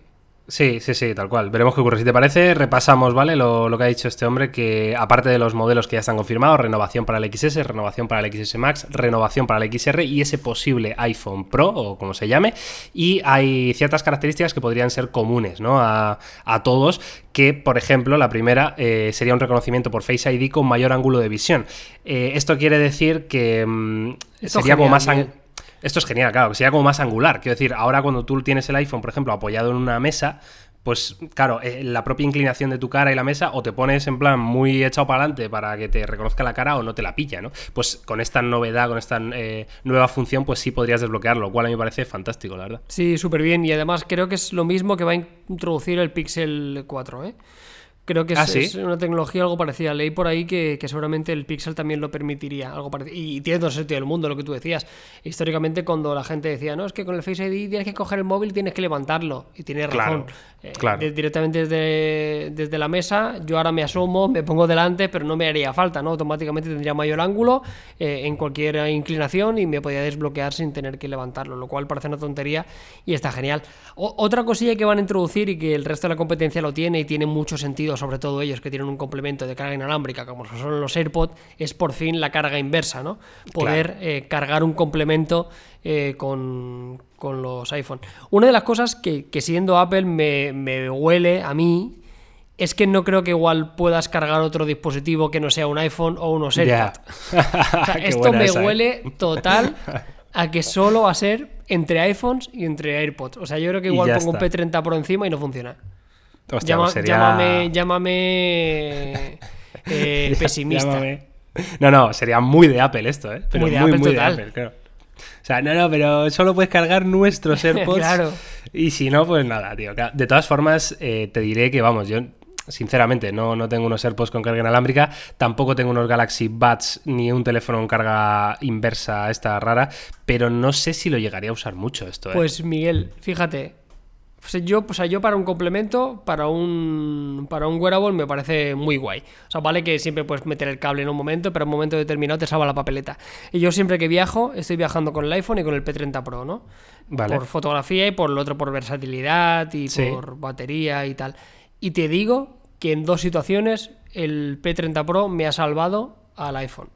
Speaker 1: Sí, sí, sí, tal cual. Veremos qué ocurre. Si te parece, repasamos, ¿vale? Lo, lo, que ha dicho este hombre, que aparte de los modelos que ya están confirmados, renovación para el XS, renovación para el XS Max, renovación para el XR y ese posible iPhone Pro, o como se llame, y hay ciertas características que podrían ser comunes, ¿no? A, a todos, que, por ejemplo, la primera eh, sería un reconocimiento por Face ID con mayor ángulo de visión. Eh, esto quiere decir que mm, sería como más... Esto es genial, claro, que sería como más angular. Quiero decir, ahora cuando tú tienes el iPhone, por ejemplo, apoyado en una mesa, pues claro, eh, la propia inclinación de tu cara y la mesa, o te pones en plan muy echado para adelante para que te reconozca la cara o no te la pilla, ¿no? Pues con esta novedad, con esta eh, nueva función, pues sí podrías desbloquearlo, lo cual a mí me parece fantástico, la verdad.
Speaker 2: Sí, súper bien. Y además creo que es lo mismo que va a introducir el Pixel 4, ¿eh? Creo que es,
Speaker 1: ¿Ah, sí?
Speaker 2: es, una tecnología algo parecida. Leí por ahí que, que, seguramente el Pixel también lo permitiría. Algo parecido. Y tiene todo el sentido del mundo lo que tú decías. Históricamente, cuando la gente decía, no, es que con el Face ID tienes que coger el móvil y tienes que levantarlo. Y tiene razón.
Speaker 1: Claro, eh, claro.
Speaker 2: De, directamente desde, desde la mesa, yo ahora me asomo, me pongo delante, pero no me haría falta, ¿no? Automáticamente tendría mayor ángulo eh, en cualquier inclinación y me podía desbloquear sin tener que levantarlo, lo cual parece una tontería y está genial. O, otra cosilla que van a introducir y que el resto de la competencia lo tiene y tiene mucho sentido, sobre todo ellos que tienen un complemento de carga inalámbrica, como son los AirPods, es por fin la carga inversa, ¿no? Poder
Speaker 1: Claro.
Speaker 2: eh, cargar un complemento eh, con, con los iPhone. Una de las cosas que, que siendo Apple me, me huele a mí es que no creo que igual puedas cargar otro dispositivo que no sea un iPhone o unos. AirPods. O sea,
Speaker 1: Qué
Speaker 2: esto me
Speaker 1: esa, ¿eh?
Speaker 2: huele total a que solo va a ser entre iPhones y entre AirPods. O sea, yo creo que igual pongo
Speaker 1: está.
Speaker 2: un P30 por encima y no funciona.
Speaker 1: Hostia,
Speaker 2: Llama-
Speaker 1: pues sería-
Speaker 2: Llámame, llámame eh, pesimista.
Speaker 1: Llámame. No, no, sería muy de Apple esto, ¿eh? Pero
Speaker 2: Muy
Speaker 1: muy,
Speaker 2: de
Speaker 1: muy,
Speaker 2: Apple
Speaker 1: de
Speaker 2: total.
Speaker 1: Apple, claro. O sea, no, no, pero solo puedes cargar nuestros AirPods.
Speaker 2: Claro.
Speaker 1: Y si no, pues nada, tío. De todas formas, eh, te diré que, vamos, yo sinceramente no, no tengo unos AirPods con carga inalámbrica, tampoco tengo unos Galaxy Buds ni un teléfono con carga inversa esta rara, pero no sé si lo llegaría a usar mucho esto, ¿eh?
Speaker 2: Pues Miguel, fíjate. O sea, Yo, o sea, yo para un complemento, para un, para un wearable me parece muy guay. O sea, vale que siempre puedes meter el cable en un momento, pero en un momento determinado te salva la papeleta. Y yo siempre que viajo, estoy viajando con el iPhone y con el P30 Pro, ¿no?
Speaker 1: Vale.
Speaker 2: Por fotografía y por lo otro por versatilidad y
Speaker 1: Sí.
Speaker 2: por batería y tal. Y te digo que en dos situaciones el P30 Pro me ha salvado al iPhone.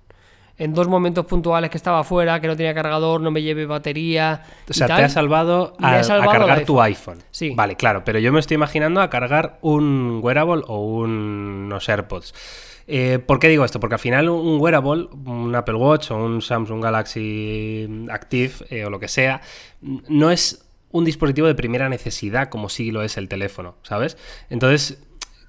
Speaker 2: En dos momentos puntuales que estaba fuera, que no tenía cargador, no me lleve batería.
Speaker 1: O
Speaker 2: y
Speaker 1: sea,
Speaker 2: tal,
Speaker 1: te ha salvado, a,
Speaker 2: salvado
Speaker 1: cargar tu iPhone.
Speaker 2: Sí.
Speaker 1: Vale, claro, pero yo me estoy imaginando a cargar un wearable o un- unos AirPods. Eh, ¿Por qué digo esto? Porque al final un wearable, un Apple Watch o un Samsung Galaxy Active eh, o lo que sea, no es un dispositivo de primera necesidad como sí lo es el teléfono, ¿sabes? Entonces,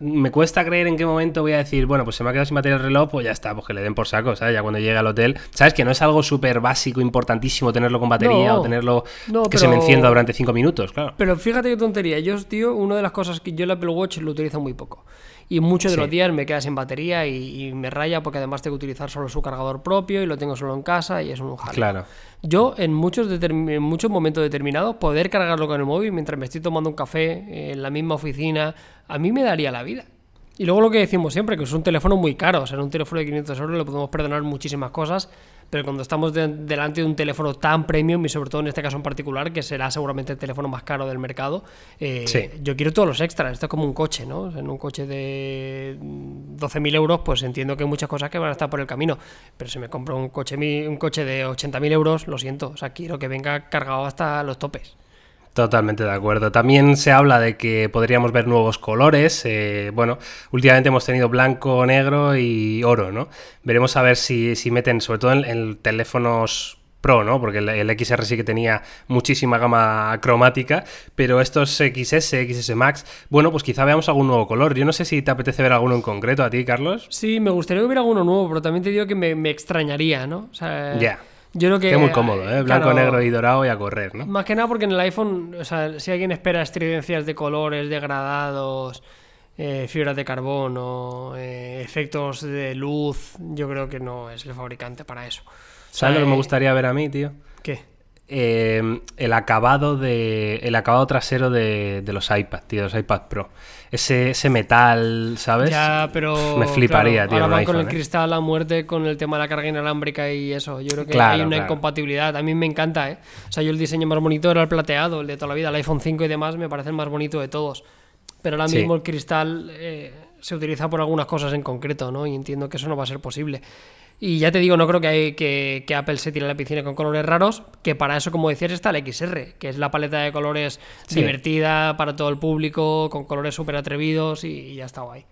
Speaker 1: me cuesta creer en qué momento voy a decir, bueno, pues se me ha quedado sin batería el reloj, pues ya está, pues que le den por saco, ¿sabes? Ya cuando llegue al hotel, ¿sabes? Que no es algo súper básico, importantísimo tenerlo con batería
Speaker 2: No.
Speaker 1: o tenerlo
Speaker 2: No,
Speaker 1: que se me encienda durante cinco minutos, claro.
Speaker 2: Pero fíjate qué tontería. Yo, tío, una de las cosas que yo el Apple Watch lo utilizo muy poco. Y muchos de
Speaker 1: Sí.
Speaker 2: los días me queda sin batería y, y me raya porque además tengo que utilizar solo su cargador propio y lo tengo solo en casa y es un jaleo.
Speaker 1: Claro.
Speaker 2: Yo en muchos, en muchos momentos determinados poder cargarlo con el móvil mientras me estoy tomando un café en la misma oficina, a mí me daría la vida. Y luego lo que decimos siempre, que es un teléfono muy caro, o sea, en un teléfono de 500 euros le podemos perdonar muchísimas cosas, pero cuando estamos de- delante de un teléfono tan premium y sobre todo en este caso en particular, que será seguramente el teléfono más caro del mercado, eh,
Speaker 1: Sí.
Speaker 2: yo quiero todos los extras, esto es como un coche, ¿no? O sea, en un coche de 12.000 euros, pues entiendo que hay muchas cosas que van a estar por el camino, pero si me compro un coche, un coche de 80.000 euros, lo siento, o sea, quiero que venga cargado hasta los topes.
Speaker 1: Totalmente de acuerdo. También se habla de que podríamos ver nuevos colores. eh, bueno, últimamente hemos tenido blanco, negro y oro, ¿no? Veremos a ver si, si meten, sobre todo en, en teléfonos Pro, ¿no? Porque el, el XR sí que tenía muchísima gama cromática, pero estos XS, XS Max, bueno, pues quizá veamos algún nuevo color. Yo no sé si te apetece ver alguno en concreto a ti, Carlos.
Speaker 2: Sí, me gustaría hubiera alguno nuevo, pero también te digo que me, me extrañaría, ¿no? O sea,
Speaker 1: Ya.
Speaker 2: Yo creo
Speaker 1: que. Muy cómodo, ¿eh? Blanco,
Speaker 2: claro,
Speaker 1: negro y dorado y a correr, ¿no?
Speaker 2: Más que nada porque en el iPhone, o sea, si alguien espera estridencias de colores, degradados, eh, fibras de carbono, eh, efectos de luz, yo creo que no es el fabricante para eso. O sea,
Speaker 1: ¿Sabes lo que me
Speaker 2: eh,
Speaker 1: gustaría ver a mí, tío?
Speaker 2: ¿Qué?
Speaker 1: Eh, el acabado de. el acabado trasero de, de los iPad, tío, los iPad Pro. Ese, ese metal, ¿sabes?
Speaker 2: Ya, pero.
Speaker 1: Me fliparía,
Speaker 2: claro,
Speaker 1: tío.
Speaker 2: Ahora van con el
Speaker 1: ¿eh?
Speaker 2: cristal a muerte con el tema de la carga inalámbrica y eso. Yo creo que
Speaker 1: Claro,
Speaker 2: hay una
Speaker 1: claro.
Speaker 2: incompatibilidad. A mí me encanta, ¿eh? O sea, yo el diseño más bonito era el plateado, el de toda la vida, el iPhone 5 y demás, me parece el más bonito de todos. Pero ahora
Speaker 1: Sí.
Speaker 2: mismo el cristal eh, se utiliza por algunas cosas en concreto, ¿no? Y entiendo que eso no va a ser posible. Y ya te digo, no creo que, hay, que, que Apple se tire a la piscina con colores raros, que para eso, como decías, está el XR, que es la paleta de colores
Speaker 1: Sí.
Speaker 2: divertida para todo el público, con colores súper atrevidos y, y ya está guay.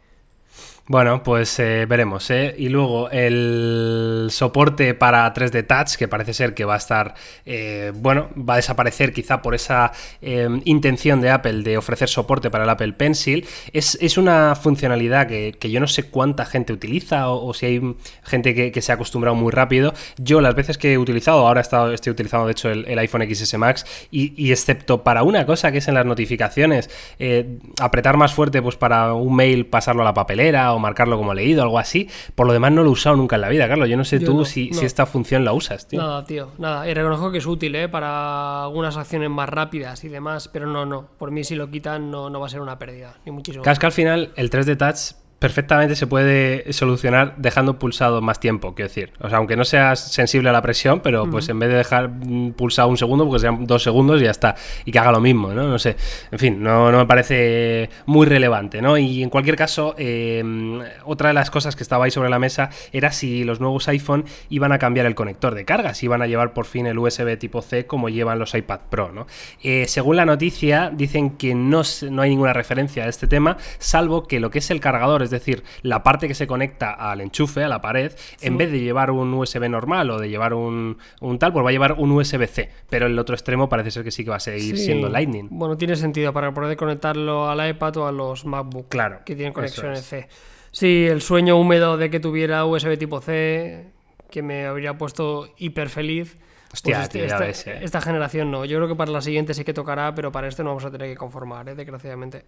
Speaker 1: Bueno, pues eh, veremos, ¿eh? Y luego el soporte para 3D Touch, que parece ser que va a estar, eh, bueno, va a desaparecer quizá por esa eh, intención de Apple de ofrecer soporte para el Apple Pencil. Es, es una funcionalidad que, que yo no sé cuánta gente utiliza o, o si hay gente que, que se ha acostumbrado muy rápido. Yo las veces que he utilizado, ahora he estado- estoy utilizando de hecho el, el iPhone XS Max y, y excepto para una cosa que es en las notificaciones, eh, apretar más fuerte pues para un mail pasarlo a la papelera o marcarlo como leído, algo así. Por lo demás no lo he usado nunca en la vida, Carlos. Yo no sé
Speaker 2: Yo
Speaker 1: tú
Speaker 2: no,
Speaker 1: si,
Speaker 2: no.
Speaker 1: si esta función la usas, tío.
Speaker 2: Nada, tío, nada. Y reconozco que es útil, ¿eh? Para algunas acciones más rápidas y demás, pero no, no. Por mí, si lo quitan, no, no va a ser una pérdida, ni muchísimo.
Speaker 1: Que al final el 3D Touch perfectamente se puede solucionar dejando pulsado más tiempo, quiero decir. O sea, aunque no seas sensible a la presión, pero pues en vez de dejar mm, pulsado un segundo, pues sean dos segundos y ya está. Y que haga lo mismo, ¿no? No sé. En fin, no, no me parece muy relevante, ¿no? Y en cualquier caso, eh, otra de las cosas que estaba ahí sobre la mesa era si los nuevos iPhone iban a cambiar el conector de carga, si iban a llevar por fin el USB tipo C como llevan los iPad Pro, ¿no? Eh, según la noticia, dicen que no, no hay ninguna referencia a este tema, salvo que lo que es el cargador, es decir, la parte que se conecta al enchufe, a la pared, en vez de llevar un USB normal o de llevar un, un tal, pues va a llevar un USB-C. Pero el otro extremo parece ser que sí que va a seguir
Speaker 2: Sí.
Speaker 1: siendo Lightning.
Speaker 2: Bueno, tiene sentido para poder conectarlo al iPad o a los MacBook.
Speaker 1: Claro,
Speaker 2: Que tienen conexiones
Speaker 1: es.
Speaker 2: C. Sí, el sueño húmedo de que tuviera USB tipo C, que me habría puesto hiper feliz.
Speaker 1: Hostia,
Speaker 2: este-
Speaker 1: tío, ya
Speaker 2: esta,
Speaker 1: ves, eh.
Speaker 2: esta generación no. Yo creo que para la siguiente sí que tocará, pero para este no vamos a tener que conformar, ¿eh? desgraciadamente.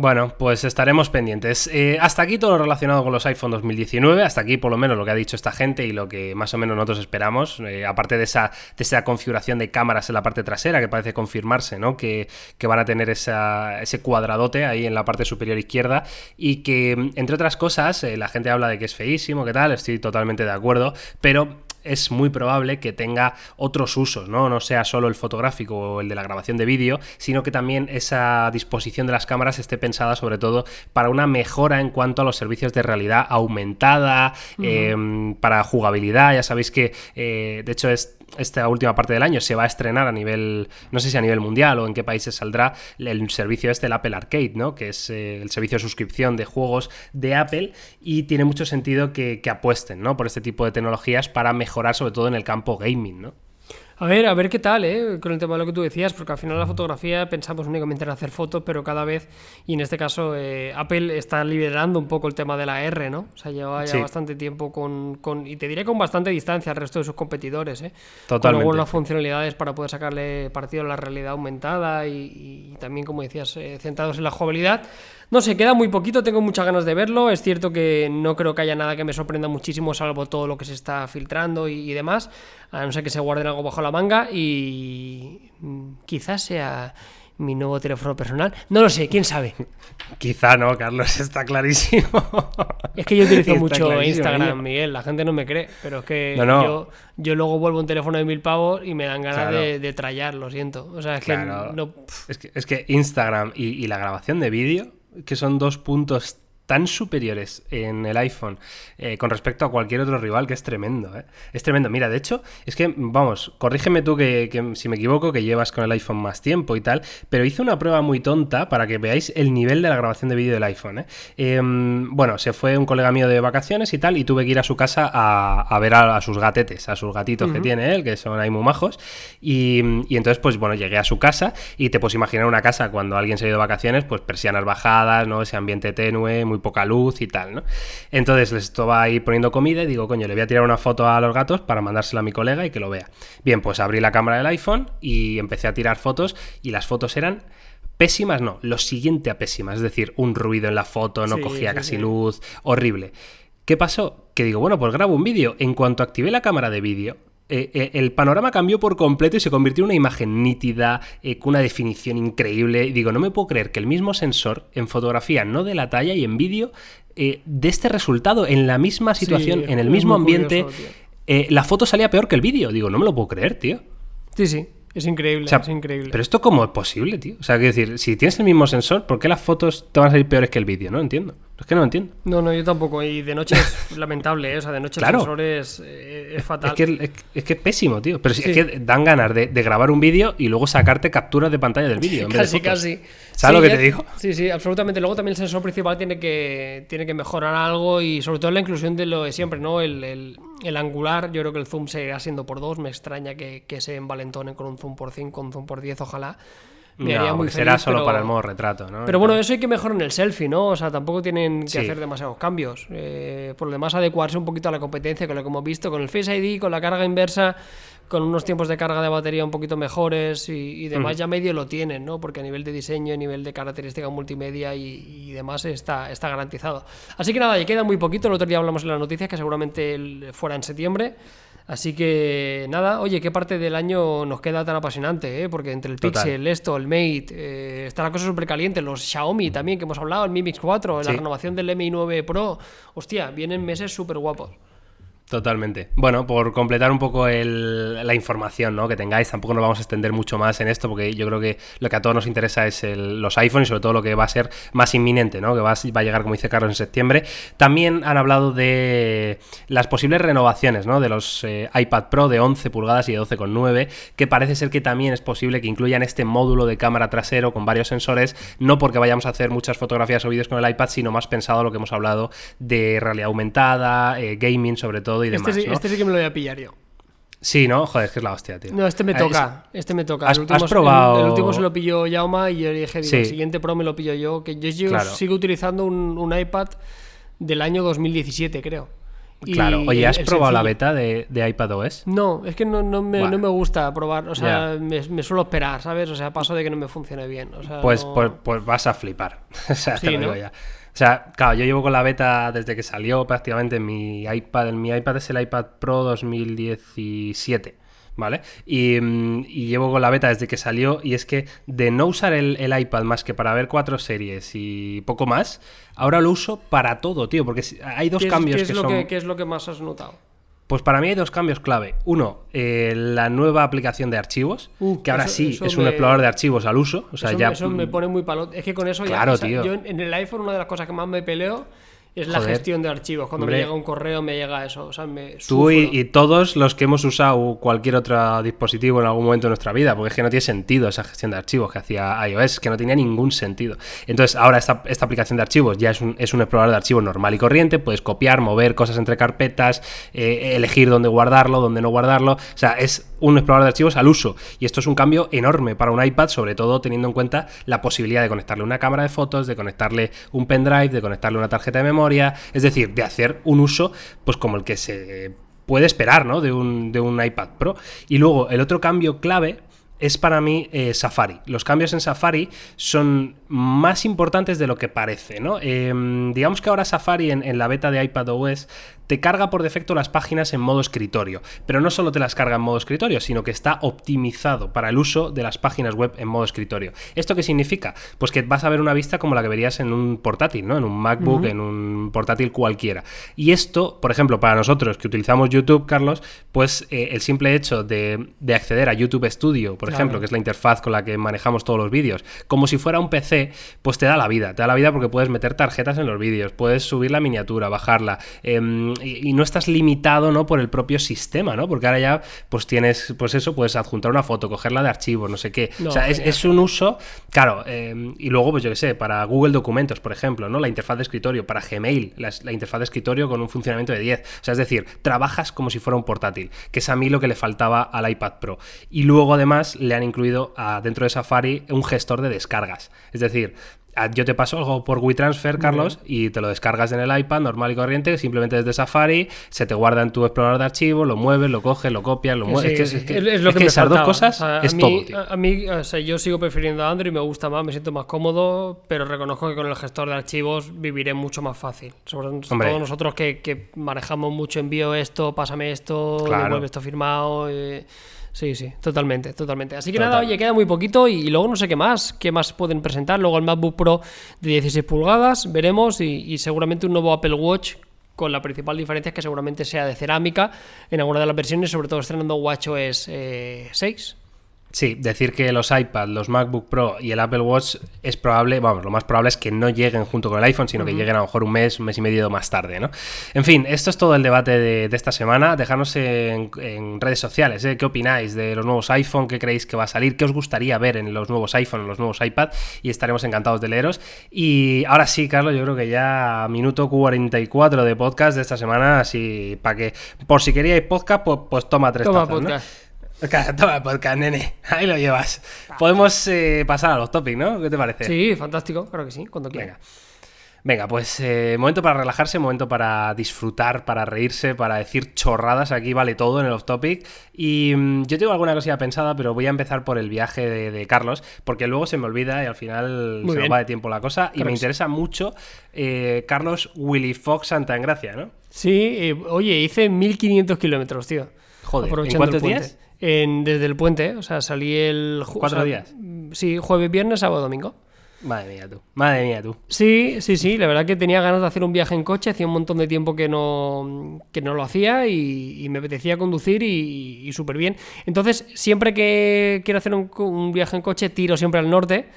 Speaker 1: Bueno, pues estaremos pendientes. Eh, hasta aquí todo lo relacionado con los iPhone 2019. Hasta aquí, por lo menos, lo que ha dicho esta gente y lo que más o menos nosotros esperamos. Eh, aparte de esa, de esa configuración de cámaras en la parte trasera, que parece confirmarse, ¿no? Que, que van a tener esa- ese cuadradote ahí en la parte superior izquierda. Y que, entre otras cosas, eh, la gente habla de que es feísimo, que tal. Estoy totalmente de acuerdo. Pero es muy probable que tenga otros usos, ¿no? No sea solo el fotográfico o el de la grabación de vídeo, sino que también esa disposición de las cámaras esté pensada sobre todo para una mejora en cuanto a los servicios de realidad aumentada, eh, para jugabilidad. Ya sabéis que, eh, de hecho, es esta última parte del año se va a estrenar a nivel, no sé si a nivel mundial o en qué países saldrá el servicio este, el Apple Arcade, ¿no? Que es eh, el servicio de suscripción de juegos de Apple y tiene mucho sentido que, que apuesten, ¿no? Por este tipo de tecnologías para mejorar sobre todo en el campo gaming, ¿no?
Speaker 2: A ver, a ver qué tal, ¿eh? Con el tema de lo que tú decías, porque al final la fotografía pensamos únicamente en hacer fotos, pero cada vez, y en este caso, eh, Apple está liderando un poco el tema de la R, ¿no? O sea, lleva ya
Speaker 1: Sí.
Speaker 2: bastante tiempo con, con- y te diré con bastante distancia al resto de sus competidores, ¿eh?
Speaker 1: Totalmente.
Speaker 2: Con algunas funcionalidades para poder sacarle partido a la realidad aumentada y, y también, como decías, eh, centrados en la jugabilidad. No sé, queda muy poquito, tengo muchas ganas de verlo. Es cierto que no creo que haya nada que me sorprenda muchísimo, salvo todo lo que se está filtrando y, y demás. A no ser que se guarden algo bajo la manga y mm, quizás sea mi nuevo teléfono personal. No lo sé, quién sabe.
Speaker 1: Quizá no, Carlos, está clarísimo.
Speaker 2: Es que yo utilizo
Speaker 1: Está
Speaker 2: mucho Instagram. Miguel. La gente no me cree, pero es que
Speaker 1: No, no.
Speaker 2: Yo, yo luego vuelvo un teléfono de mil pavos y me dan ganas
Speaker 1: Claro.
Speaker 2: de, de trallar, lo siento. O sea, es
Speaker 1: Claro.
Speaker 2: que no. pf,
Speaker 1: Es que, es que Instagram y, y la grabación de vídeo, que son dos puntos tan superiores en el iPhone eh, con respecto a cualquier otro rival que es tremendo, ¿eh? Es tremendo. Mira, de hecho, es que, vamos, corrígeme tú que, que si me equivoco, que llevas con el iPhone más tiempo y tal, pero hice una prueba muy tonta para que veáis el nivel de la grabación de vídeo del iPhone, ¿eh? Em, bueno, se fue un colega mío de vacaciones y tal, y tuve que ir a su casa a, a ver a, a sus gatetes, a sus gatitos que tiene él, que son ahí muy majos, y, y entonces, pues bueno, llegué a su casa y te puedes imaginar una casa cuando alguien se ha ido de vacaciones, pues persianas bajadas, ¿no? Ese ambiente tenue, muy poca luz y tal, ¿no? Entonces les estaba ahí poniendo comida y digo, coño, le voy a tirar una foto a los gatos para mandársela a mi colega y que lo vea. Bien, pues abrí la cámara del iPhone y empecé a tirar fotos y las fotos eran pésimas, no, lo siguiente a pésimas, es decir, un ruido en la foto, no
Speaker 2: Sí,
Speaker 1: cogía
Speaker 2: sí,
Speaker 1: casi
Speaker 2: sí.
Speaker 1: luz, horrible. ¿Qué pasó? Que digo, bueno, pues grabo un vídeo. En cuanto activé la cámara de vídeo, eh, eh, el panorama cambió por completo y se convirtió en una imagen nítida, eh, con una definición increíble. Y digo, no me puedo creer que el mismo sensor en fotografía no de la talla y en vídeo de este resultado, en la misma situación, en el mismo ambiente, la foto salía peor que el vídeo. Digo, no me lo puedo creer, tío.
Speaker 2: Sí, sí. Es increíble, es increíble.
Speaker 1: Pero esto cómo es posible, tío. O sea, quiero decir, si tienes el mismo sensor, ¿por qué las fotos te van a salir peores que el vídeo? No entiendo. Es que no entiendo.
Speaker 2: No, no, yo tampoco. Y de noche es lamentable, ¿eh? O sea, de noche el sensor es, eh, fatal.
Speaker 1: Es que es, que es pésimo, tío. Pero es que dan ganas de, grabar un vídeo y luego sacarte capturas de pantalla del vídeo.
Speaker 2: casi, casi.
Speaker 1: ¿Sabes lo que te digo?
Speaker 2: Sí, sí, absolutamente. Luego también el sensor principal tiene que, tiene que mejorar algo y sobre todo la inclusión de lo de siempre, ¿no? El, angular, yo creo que el zoom seguirá siendo por 2. Me extraña que, que se envalentonen con un zoom por 5, con un zoom por 10, ojalá
Speaker 1: no, será solo para el modo retrato, ¿no?
Speaker 2: Pero bueno, eso hay que mejorar en el selfie, ¿no? O sea, tampoco tienen que hacer demasiados cambios. Eh, por lo demás, adecuarse un poquito a la competencia con lo que hemos visto, con el Face ID, con la carga inversa, con unos tiempos de carga de batería un poquito mejores y, demás, ya medio lo tienen, ¿no? Porque a nivel de diseño, a nivel de característica multimedia y, demás está, está garantizado. Así que nada, ya queda muy poquito. El otro día hablamos en las noticias que seguramente fuera en septiembre. Así que nada, oye, ¿qué parte del año nos queda tan apasionante? Eh? Porque entre el Pixel, esto, el Mate, eh, está la cosa súper caliente, los Xiaomi también que hemos hablado, el Mi Mix 4, la renovación del Mi 9 Pro. Hostia, vienen meses súper guapos.
Speaker 1: Totalmente. Bueno, por completar un poco la información ¿no? que tengáis, tampoco nos vamos a extender mucho más en esto, porque yo creo que lo que a todos nos interesa es los iPhones y sobre todo lo que va a ser más inminente, ¿no? que va a, llegar, como dice Carlos, en septiembre. También han hablado de las posibles renovaciones ¿no? de los eh, iPad Pro de 11 pulgadas y de 12,9, que parece ser que también es posible que incluyan este módulo de cámara trasero con varios sensores, no porque vayamos a hacer muchas fotografías o vídeos con el iPad, sino más pensado lo que hemos hablado de realidad aumentada, eh, gaming sobre todo y
Speaker 2: este. Sí, Este sí que me lo voy a pillar yo.
Speaker 1: Sí, ¿no? Joder, es que es la hostia, tío.
Speaker 2: No, este me toca. Este me toca.
Speaker 1: ¿Has, el último, probado...
Speaker 2: el, último se lo pilló Yauma y yo dije, digo, el siguiente Pro me lo pillo yo. Que yo sigo, utilizando un, iPad del año 2017, creo.
Speaker 1: claro, oye, ¿has probado la beta de, de iPadOS?
Speaker 2: No, es que no, no, me, no, me, gusta probar, o sea, me, suelo esperar, ¿sabes? O sea, paso de que no me funcione bien.
Speaker 1: pues, pues, pues, vas a flipar. o sea, te lo digo ya. O sea, claro, yo llevo con la beta desde que salió prácticamente en mi iPad. Mi iPad es el iPad Pro 2017. ¿Vale? Mm, y, llevo con la beta desde que salió y es que de no usar el, iPad más que para ver cuatro series y poco más, ahora lo uso para todo, tío, porque hay dos cambios
Speaker 2: que
Speaker 1: son...
Speaker 2: ¿Qué es lo que más has notado?
Speaker 1: Pues para mí hay dos cambios clave. Uno, eh, la nueva aplicación de archivos, uh, que ahora sí es un explorador de archivos al uso. O sea,
Speaker 2: eso,
Speaker 1: ya...
Speaker 2: eso me pone muy palo. Es que con eso
Speaker 1: claro,
Speaker 2: ya.
Speaker 1: tío.
Speaker 2: yo en el iPhone, una de las cosas que más me peleo es la gestión de archivos. Cuando me llega un correo, me llega eso. O sea, me
Speaker 1: Tú y, todos los que hemos usado cualquier otro dispositivo en algún momento de nuestra vida, porque es que no tiene sentido esa gestión de archivos que hacía iOS, que no tenía ningún sentido. Entonces, ahora esta, aplicación de archivos ya es un, es un, explorador de archivos normal y corriente, puedes copiar, mover cosas entre carpetas, eh, elegir dónde guardarlo, dónde no guardarlo. O sea, es un explorador de archivos al uso. Y esto es un cambio enorme para un iPad, sobre todo teniendo en cuenta la posibilidad de conectarle una cámara de fotos, de conectarle un pendrive, de conectarle una tarjeta de memoria, es decir, de hacer un uso pues como el que se puede esperar ¿no? de, un, de un iPad Pro. Y luego el otro cambio clave es para mí eh, Safari. Los cambios en Safari son más importantes de lo que parece, ¿no? Em, digamos que ahora Safari en, la beta de iPadOS te carga por defecto las páginas en modo escritorio, pero no solo te las carga en modo escritorio, sino que está optimizado para el uso de las páginas web en modo escritorio. ¿Esto qué significa? Pues que vas a ver una vista como la que verías en un portátil, ¿no? En un MacBook, en un portátil cualquiera. Y esto, por ejemplo, para nosotros que utilizamos YouTube, Carlos, pues eh, el simple hecho de, de acceder a YouTube Studio, por ejemplo, que es la interfaz con la que manejamos todos los vídeos, como si fuera un PC, pues te da la vida. Te da la vida porque puedes meter tarjetas en los vídeos, puedes subir la miniatura, bajarla, em, y, no estás limitado, ¿no? Por el propio sistema, ¿no? Porque ahora ya, pues tienes, pues eso, puedes adjuntar una foto, cogerla de archivos, no sé qué. o sea, es, un uso, claro, em, y luego, pues yo qué sé, para Google Documentos, por ejemplo, ¿no? La interfaz de escritorio, para Gmail, la, la interfaz de escritorio con un funcionamiento de 10. O sea, es decir, trabajas como si fuera un portátil, que es a mí lo que le faltaba al iPad Pro. Y luego, además, le han incluido dentro de Safari un gestor de descargas. Es decir, Ah, yo te paso algo por WeTransfer, Carlos, y te lo descargas en el iPad normal y corriente, simplemente desde Safari, se te guarda en tu explorador de archivos, lo mueves, lo coges, lo copias, lo mueves. es que, es
Speaker 2: lo que,
Speaker 1: esas dos cosas es
Speaker 2: a
Speaker 1: todo.
Speaker 2: Mí, a mí, o sea, yo sigo prefiriendo Android, me gusta más, me siento más cómodo, pero reconozco que con el gestor de archivos viviré mucho más fácil. Sobre todo nosotros que, manejamos mucho envío esto, pásame esto, devuelve esto firmado. Eh, Sí, sí, totalmente, totalmente. Así que nada, oye, queda muy poquito y, luego no sé qué más, qué más pueden presentar. Luego el MacBook Pro de 16 pulgadas, veremos, y, seguramente un nuevo Apple Watch con la principal diferencia es que seguramente sea de cerámica en alguna de las versiones, sobre todo estrenando WatchOS eh, 6.
Speaker 1: Sí, decir que los iPad, los MacBook Pro y el Apple Watch es probable, vamos, lo más probable es que no lleguen junto con el iPhone, sino que lleguen a lo mejor un mes, un mes y medio más tarde, ¿no? En fin, esto es todo el debate de, esta semana. Dejadnos en, redes sociales, ¿eh? ¿qué opináis de los nuevos iPhone? ¿Qué creéis que va a salir? ¿Qué os gustaría ver en los nuevos iPhone, en los nuevos iPad? Y estaremos encantados de leeros. Y ahora sí, Carlos, yo creo que ya minuto 44 de podcast de esta semana, así para que, por si queríais podcast, pues, pues toma tres toma podcast. Toma podcast, nene. Ahí lo llevas. Podemos eh, pasar a los topics, ¿no? ¿Qué te parece?
Speaker 2: Sí, fantástico. Claro que sí, cuando quieras.
Speaker 1: Venga. pues eh, momento para relajarse, momento para disfrutar, para reírse, para decir chorradas. Aquí vale todo en el off topic. Y mm, yo tengo alguna cosilla pensada, pero voy a empezar por el viaje de, Carlos, porque luego se me olvida y al final se me va de tiempo la cosa. y me interesa mucho eh, Carlos Willy Fox Santa Engracia, ¿no?
Speaker 2: Sí, oye, hice 1500 kilómetros, tío.
Speaker 1: Joder, ¿en cuántos días?
Speaker 2: Desde el puente, o sea, salí el...
Speaker 1: ¿Cuatro días?
Speaker 2: Sí, jueves, viernes, sábado, domingo.
Speaker 1: Madre mía tú, madre mía tú.
Speaker 2: Sí, sí, sí, la verdad que tenía ganas de hacer un viaje en coche, hacía un montón de tiempo que no, que no lo hacía y, me apetecía conducir y, súper bien. Entonces, siempre que quiero hacer un, un, viaje en coche, tiro siempre al norte,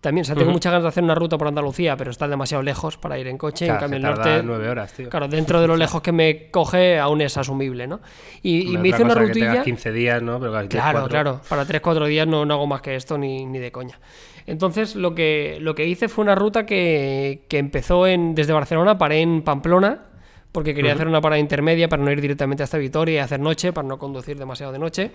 Speaker 2: también, o sea, tengo muchas ganas de hacer una ruta por Andalucía, pero está demasiado lejos para ir en coche. en cambio, el norte.
Speaker 1: nueve horas, tío.
Speaker 2: Claro, dentro de lo lejos que me coge, aún es asumible, ¿no? Y, me hice una rutilla.
Speaker 1: Que 15 días, ¿no? Pero
Speaker 2: claro, claro. Para 3-4 días no, no, hago más que esto ni, ni de coña. Entonces, lo que, lo que hice fue una ruta que, que empezó en, desde Barcelona, paré en Pamplona, porque quería hacer una parada intermedia para no ir directamente hasta Vitoria y hacer noche, para no conducir demasiado de noche.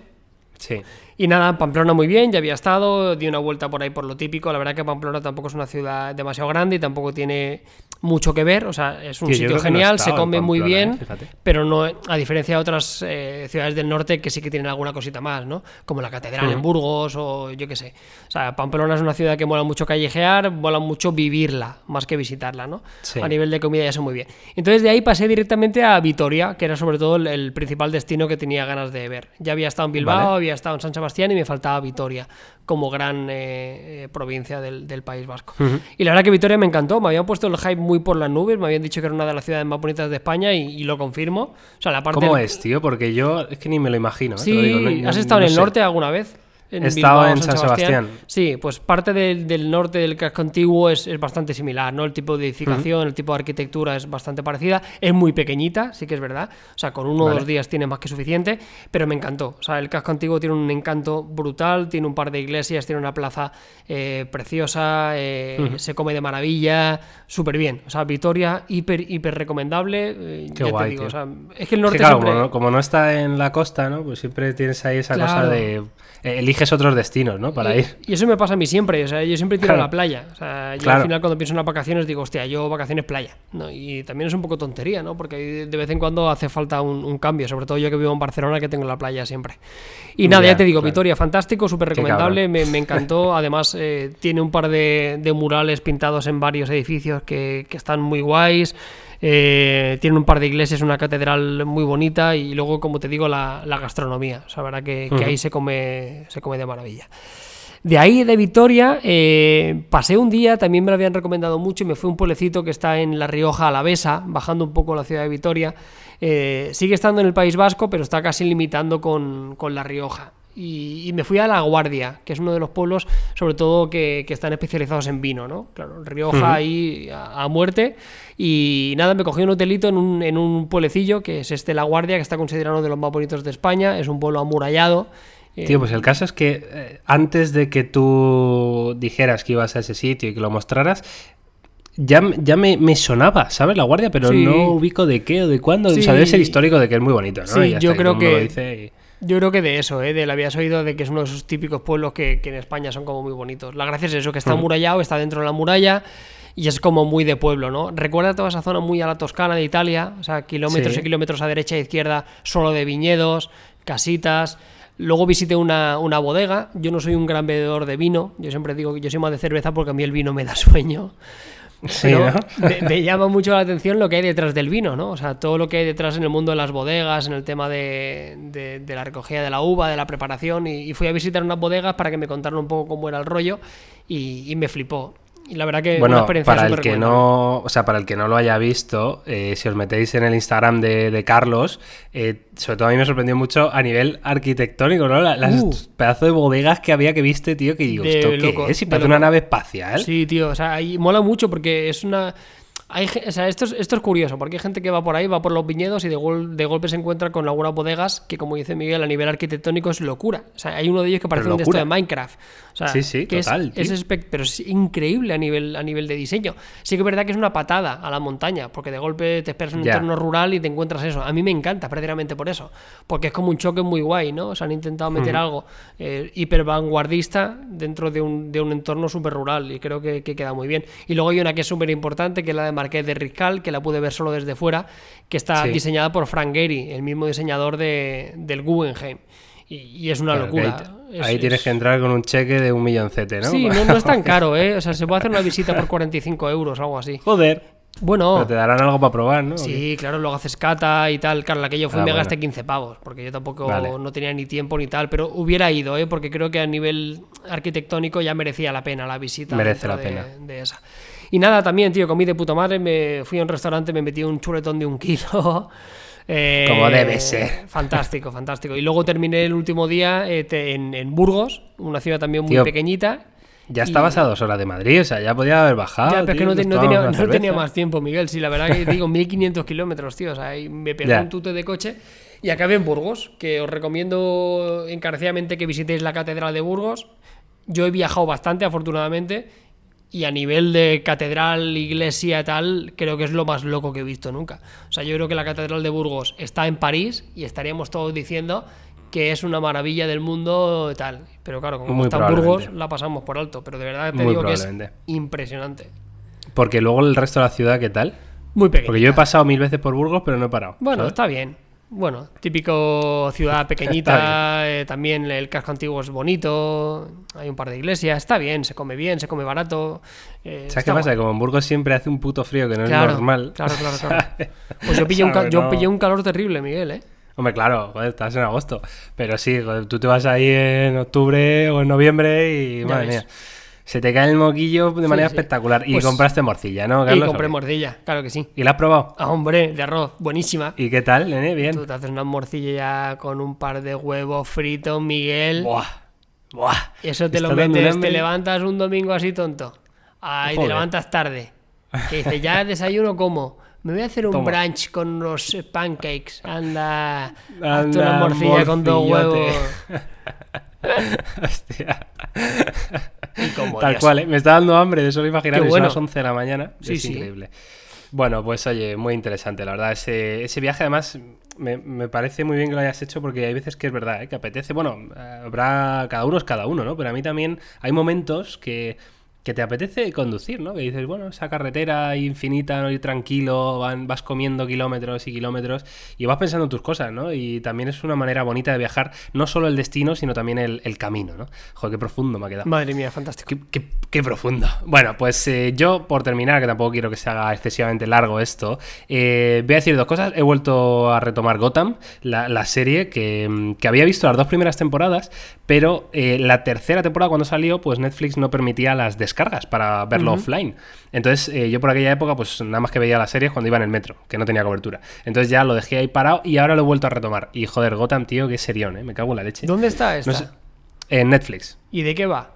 Speaker 1: Sí.
Speaker 2: Y nada, Pamplona muy bien, ya había estado, di una vuelta por ahí por lo típico. La verdad que Pamplona tampoco es una ciudad demasiado grande y tampoco tiene mucho que ver. O sea, es un sitio genial, se come muy bien, ¿eh? pero no, a diferencia de otras eh, ciudades del norte que sí que tienen alguna cosita más, ¿no? Como la Catedral en Burgos o yo qué sé. O sea, Pamplona es una ciudad que mola mucho callejear, mola mucho vivirla, más que visitarla, ¿no? A nivel de comida ya sé muy bien. Entonces de ahí pasé directamente a Vitoria, que era sobre todo el, principal destino que tenía ganas de ver. Ya había estado en Bilbao, había estado en San Sebastián y me faltaba Vitoria como gran eh, provincia del, País Vasco. Y la verdad que Vitoria me encantó, me habían puesto el hype muy por las nubes, me habían dicho que era una de las ciudades más bonitas de España y, lo confirmo. O sea, la parte
Speaker 1: ¿Cómo es, tío? Porque yo es que ni me lo imagino. ¿eh?
Speaker 2: Sí, ¿has estado en el norte alguna vez?
Speaker 1: En Estaba en San, Sebastián.
Speaker 2: Sí, pues parte del, norte del casco antiguo es, bastante similar, ¿no? El tipo de edificación, el tipo de arquitectura es bastante parecida. Es muy pequeñita, sí que es verdad. O sea, con uno o dos días tiene más que suficiente, pero me encantó. O sea, el casco antiguo tiene un encanto brutal, tiene un par de iglesias, tiene una plaza eh, preciosa, eh, se come de maravilla, súper bien. O sea, Vitoria, hiper, hiper recomendable.
Speaker 1: Eh, Qué guay,
Speaker 2: es que el norte
Speaker 1: como, no, está en la costa, ¿no? Pues siempre tienes ahí esa cosa de eliges otros destinos, ¿no? Para ir.
Speaker 2: Y eso me pasa a mí siempre, o sea, yo siempre tiro a la playa. O sea, yo al final cuando pienso en las vacaciones digo, hostia, yo vacaciones playa. ¿no? Y también es un poco tontería, ¿no? Porque de vez en cuando hace falta un, cambio, sobre todo yo que vivo en Barcelona, que tengo la playa siempre. Y nada, ya te digo, Vitoria, fantástico, súper recomendable, me, encantó. Además, eh, tiene un par de, murales pintados en varios edificios que, que están muy guays. Eh, tiene un par de iglesias, una catedral muy bonita y luego, como te digo, la, gastronomía. O sea, verdad que, ahí se come, se come de maravilla. De ahí, de Vitoria, eh, pasé un día, también me lo habían recomendado mucho, y me fui a un pueblecito que está en La Rioja Alavesa, bajando un poco la ciudad de Vitoria. Eh, sigue estando en el País Vasco, pero está casi limitando con, con La Rioja y, me fui a La Guardia, que es uno de los pueblos, sobre todo, que, están especializados en vino, ¿no? Claro, Rioja ahí a, muerte. Y nada, me cogí un hotelito en un, en un pueblecillo, que es este La Guardia, que está considerado uno de los más bonitos de España. Es un pueblo amurallado.
Speaker 1: Tío, pues el caso es que eh, antes de que tú dijeras que ibas a ese sitio y que lo mostraras, ya, ya me, sonaba, ¿sabes? La Guardia, pero no ubico de qué o de cuándo. Sí. O sea, debe ser histórico de que es muy bonito, ¿no?
Speaker 2: Sí, yo creo que Yo creo que de eso, ¿eh? de lo habías oído de que es uno de esos típicos pueblos que, que en España son como muy bonitos. La gracia es eso, que está amurallado, está dentro de la muralla y es como muy de pueblo, ¿no? Recuerda toda esa zona muy a la Toscana de Italia, o sea, kilómetros
Speaker 1: Sí.
Speaker 2: y kilómetros a derecha e izquierda, solo de viñedos, casitas. Luego visité una, una bodega. Yo no soy un gran bebedor de vino. Yo siempre digo que yo soy más de cerveza porque a mí el vino me da sueño.
Speaker 1: Sí, ¿no?
Speaker 2: me, me llama mucho la atención lo que hay detrás del vino, ¿no? O sea, todo lo que hay detrás en el mundo de las bodegas, en el tema de, de- de la recogida de la uva, de la preparación. Y, y fui a visitar unas bodegas para que me contaran un poco cómo era el rollo y, y me flipó. Y la verdad que una
Speaker 1: Bueno,
Speaker 2: experiencia
Speaker 1: para el que no, o sea, para el que no lo haya visto, eh, si os metéis en el Instagram de, de Carlos, eh, sobre todo a mí me sorprendió mucho a nivel arquitectónico, ¿no? La- Las
Speaker 2: Uh.
Speaker 1: pedazos de bodegas que había que viste, tío, que digo, ¿esto qué
Speaker 2: loco,
Speaker 1: es? Y parece una nave espacial.
Speaker 2: Sí, tío, o sea, ahí mola mucho porque es una... Hay, o sea, esto es, esto es curioso, porque hay gente que va por ahí, va por los viñedos y de, gol- de golpe se encuentra con algunas bodegas que, como dice Miguel, a nivel arquitectónico es locura. O sea, hay uno de ellos que parece un
Speaker 1: locura.
Speaker 2: de Minecraft. O sea,
Speaker 1: Sí, sí,
Speaker 2: que es-
Speaker 1: total,
Speaker 2: es, espe- pero es increíble a nivel, a nivel de diseño. Sí que es verdad que es una patada a la montaña, porque de golpe te esperas en un entorno rural y te encuentras eso. A mí me encanta, precisamente por eso. Porque es como un choque muy guay, ¿no? O sea, han intentado meter algo eh, hiper vanguardista dentro de un, de un entorno súper rural y creo que, que queda muy bien. Y luego hay una que es súper importante, que es la de Marqués de Riscal, que la pude ver solo desde fuera, que está
Speaker 1: Sí.
Speaker 2: diseñada por Frank Gehry, el mismo diseñador de, del Guggenheim. Y, y es una
Speaker 1: Claro,
Speaker 2: locura.
Speaker 1: Ahí,
Speaker 2: Es-
Speaker 1: ahí tienes
Speaker 2: es-
Speaker 1: que entrar con un cheque de un milloncete, ¿no?
Speaker 2: Sí, no, no es tan caro, ¿eh? O sea, se puede hacer una visita por 45 euros algo así.
Speaker 1: Joder.
Speaker 2: Bueno,
Speaker 1: Pero te darán algo para probar, ¿no?
Speaker 2: Sí, claro, luego haces cata y tal. Claro, la que yo fui
Speaker 1: Ah,
Speaker 2: me
Speaker 1: bueno.
Speaker 2: gasté 15 pavos, porque yo tampoco
Speaker 1: Vale.
Speaker 2: no tenía ni tiempo ni tal, pero hubiera ido, ¿eh? porque creo que a nivel arquitectónico ya merecía la pena la visita.
Speaker 1: Merece la
Speaker 2: de-
Speaker 1: pena.
Speaker 2: De esa. Y nada, también, tío, comí de puta madre, me fui a un restaurante, me metí un chuletón de un kilo. Eh,
Speaker 1: Como debe ser.
Speaker 2: Fantástico, fantástico. Y luego terminé el último día eh, te- en, en Burgos, una ciudad también muy
Speaker 1: Tío,
Speaker 2: pequeñita.
Speaker 1: Ya estabas a dos horas de Madrid, o sea, ya podía haber bajado.
Speaker 2: Ya, pero es que no, te- tenía, no tenía más tiempo, Miguel. Sí, la verdad que digo 1500 kilómetros, tío. O sea, y me
Speaker 1: Ya.
Speaker 2: un tute de coche y acabé en Burgos, que os recomiendo encarecidamente que visitéis la Catedral de Burgos. Yo he viajado bastante, afortunadamente, y a nivel de catedral, iglesia y tal, creo que es lo más loco que he visto nunca. O sea, yo creo que la Catedral de Burgos está en París y estaríamos todos diciendo que es una maravilla del mundo tal. Pero claro, como
Speaker 1: Muy
Speaker 2: está en Burgos, la pasamos por alto. Pero de verdad te
Speaker 1: Muy
Speaker 2: digo que es impresionante.
Speaker 1: Porque luego el resto de la ciudad, ¿qué tal?
Speaker 2: Muy pequeño.
Speaker 1: Porque yo he pasado mil veces por Burgos, pero no he parado.
Speaker 2: Bueno,
Speaker 1: ¿sabes?
Speaker 2: está bien. Bueno, típico ciudad pequeñita, eh, también el casco antiguo es bonito, hay un par de iglesias, está bien, se come bien, se come barato. eh,
Speaker 1: ¿Sabes qué pasa? Que como en Burgos siempre hace un puto frío que no
Speaker 2: Claro,
Speaker 1: es normal.
Speaker 2: Claro, claro, claro. Pues yo pillé, un, yo pillé un calor terrible, Miguel, ¿eh?
Speaker 1: Hombre, claro, joder, estás en agosto. Pero sí, joder, tú te vas ahí en octubre o en noviembre y,
Speaker 2: Ya
Speaker 1: madre
Speaker 2: ves.
Speaker 1: mía, se te cae el moquillo de manera
Speaker 2: sí.
Speaker 1: espectacular. Y
Speaker 2: Pues-
Speaker 1: compraste morcilla, ¿no,
Speaker 2: Y compré mordilla, claro que sí.
Speaker 1: ¿Y la has probado?
Speaker 2: Ah, hombre, de arroz, buenísima.
Speaker 1: ¿Y qué tal, nene? Bien.
Speaker 2: Tú te haces una morcilla con un par de huevos fritos, Miguel.
Speaker 1: Buah, buah.
Speaker 2: Eso te lo metes, te levantas un domingo así tonto. Ahí te levantas tarde. Que dices, ya desayuno como. Me voy a hacer un
Speaker 1: Toma.
Speaker 2: brunch con unos pancakes. Anda, hazte
Speaker 1: Anda,
Speaker 2: una morcilla con dos huevos.
Speaker 1: Hostia.
Speaker 2: Y como
Speaker 1: Tal
Speaker 2: Dios.
Speaker 1: cual, ¿eh? me está dando hambre de solo imaginar que
Speaker 2: bueno.
Speaker 1: son las 11 de la mañana.
Speaker 2: Sí,
Speaker 1: es
Speaker 2: sí.
Speaker 1: increíble. Bueno, pues oye, muy interesante, la verdad. Ese, ese viaje, además, me, me parece muy bien que lo hayas hecho porque hay veces que es verdad, ¿eh? que apetece. Bueno, habrá. Cada uno es cada uno, ¿no? Pero a mí también hay momentos que, que te apetece conducir, ¿no? Que dices, bueno, esa carretera infinita, no ir tranquilo, van, vas comiendo kilómetros y kilómetros y vas pensando en tus cosas, ¿no? Y también es una manera bonita de viajar, no solo el destino, sino también el, el camino, ¿no? Joder, qué profundo me ha quedado.
Speaker 2: Madre mía, fantástico.
Speaker 1: Qué, qué- qué profundo. Bueno, pues eh, yo, por terminar, que tampoco quiero que se haga excesivamente largo esto, eh, voy a decir dos cosas. He vuelto a retomar Gotham, la, la serie que, mm, que había visto las dos primeras temporadas, pero eh, la tercera temporada cuando salió, pues Netflix no permitía las descargas para verlo offline. Entonces eh, yo por aquella época, pues nada más que veía las series cuando iba en el metro, que no tenía cobertura. Entonces ya lo dejé ahí parado y ahora lo he vuelto a retomar. Y joder, Gotham, tío, qué serión, ¿eh? Me cago en la leche.
Speaker 2: ¿Dónde está esta?
Speaker 1: No sé. En Netflix.
Speaker 2: ¿Y de qué va?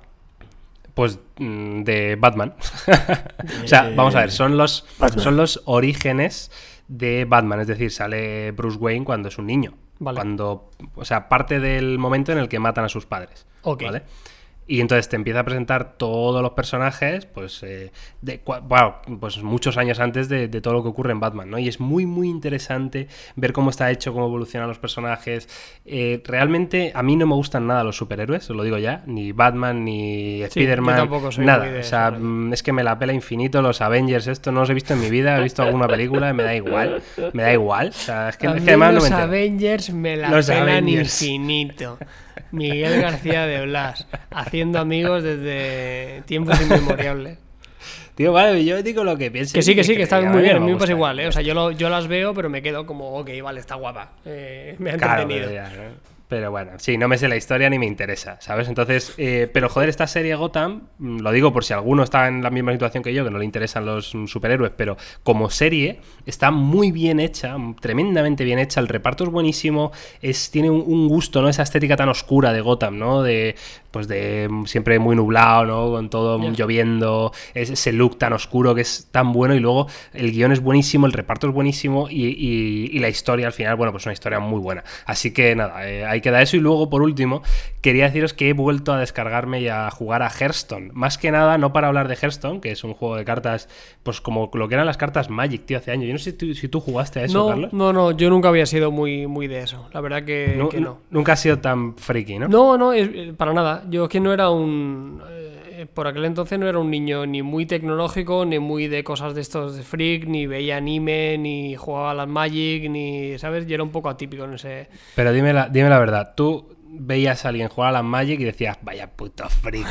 Speaker 1: Pues mm, de Batman. o sea, vamos a ver, son los, son los orígenes de Batman. Es decir, sale Bruce Wayne cuando es un niño.
Speaker 2: Vale.
Speaker 1: Cuando, o sea, parte del momento en el que matan a sus padres.
Speaker 2: Ok.
Speaker 1: ¿vale? Y entonces te empieza a presentar todos los personajes, pues, eh, de, bueno, pues muchos años antes de, todo lo que ocurre en Batman, ¿no? Y es muy, muy interesante ver cómo está hecho, cómo evolucionan los personajes. Eh, realmente a mí no me gustan nada los superhéroes, os lo digo ya, ni Batman, ni Spider-Man, nada. o sea, mm, es que me la pela infinito los Avengers, esto no los he visto en mi vida, he visto alguna película, me da igual, me da igual. O sea, es que, además
Speaker 2: los Avengers me la pelan infinito. Miguel García de Blas, haciendo amigos desde tiempos inmemoriales.
Speaker 1: Tío, vale, yo digo lo que pienso.
Speaker 2: Que sí, que sí, que está muy bien. A mí me pasa igual, ¿eh? O sea, yo, yo las veo, pero me quedo como, ok, vale, está guapa. Eh, me ha entretenido.
Speaker 1: Pero bueno, sí, no me sé la historia ni me interesa, ¿sabes? Entonces, eh, pero joder, esta serie Gotham, mm, lo digo por si alguno está en la misma situación que yo, que no le interesan los mm, superhéroes, pero como serie está muy bien hecha, mm, tremendamente bien hecha, el reparto es buenísimo, es, tiene un, gusto, ¿no? Esa estética tan oscura de Gotham, ¿no? De, pues de siempre muy nublado, ¿no? Con todo lloviendo, ese look tan oscuro que es tan bueno y luego el guion es buenísimo, el reparto es buenísimo y, la historia al final, bueno, pues una historia muy buena. Así que nada, eh, hay queda eso. Y luego, por último, quería deciros que he vuelto a descargarme y a jugar a Hearthstone. Más que nada, no para hablar de Hearthstone, que es un juego de cartas, pues como lo que eran las cartas Magic, tío, hace años. Yo no sé si tú, jugaste a eso,
Speaker 2: no,
Speaker 1: Carlos.
Speaker 2: No, no, yo nunca había sido muy, muy de eso. La verdad que no.
Speaker 1: Nunca ha sido tan friki, ¿no?
Speaker 2: No, no, eh, para nada. Yo es que no era un eh, por aquel entonces no era un niño ni muy tecnológico, ni muy de cosas de estos de freak, ni veía anime, ni jugaba a las Magic, ni, ¿sabes? Yo era un poco atípico en ese...
Speaker 1: Pero dime la, dime la verdad, tú veías a alguien jugar a las Magic y decías, vaya puto friki.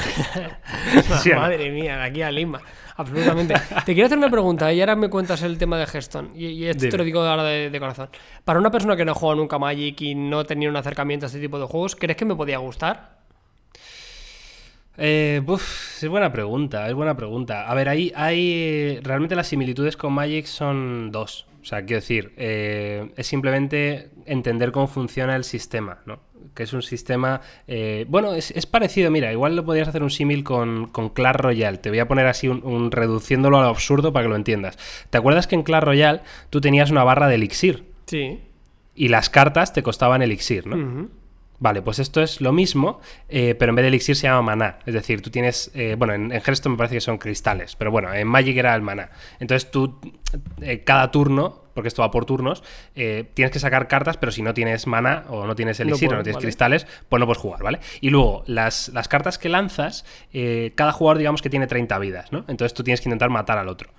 Speaker 2: Madre mía, de aquí a Lima. Absolutamente. Te quiero hacer una pregunta y ahora me cuentas el tema de Hearthstone. Y, esto te lo digo ahora de, de, corazón. Para una persona que no juega nunca Magic y no tenía un acercamiento a este tipo de juegos, ¿crees que me podía gustar?
Speaker 1: Eh, es buena pregunta, es buena pregunta. A ver, ahí hay. Realmente las similitudes con Magic son dos. O sea, quiero decir, eh, es simplemente entender cómo funciona el sistema, ¿no? Que es un sistema. Eh, bueno, es, parecido, mira, igual lo podrías hacer un símil con, con, Clash Royale. Te voy a poner así un, reduciéndolo a lo absurdo para que lo entiendas. ¿Te acuerdas que en Clash Royale tú tenías una barra de elixir?
Speaker 2: Sí.
Speaker 1: Y las cartas te costaban elixir, ¿no? Vale, pues esto es lo mismo, eh, pero en vez de elixir se llama maná. Es decir, tú tienes. Eh, bueno, en, en Hearthstone me parece que son cristales, pero bueno, en Magic era el maná. Entonces tú, eh, cada turno, porque esto va por turnos, tienes que sacar cartas, pero si no tienes maná o no tienes elixir o no tienes cristales, pues no puedes jugar, ¿vale? Y luego, las, las cartas que lanzas, cada jugador, digamos que tiene 30 vidas, ¿no? Entonces tú tienes que intentar matar al otro.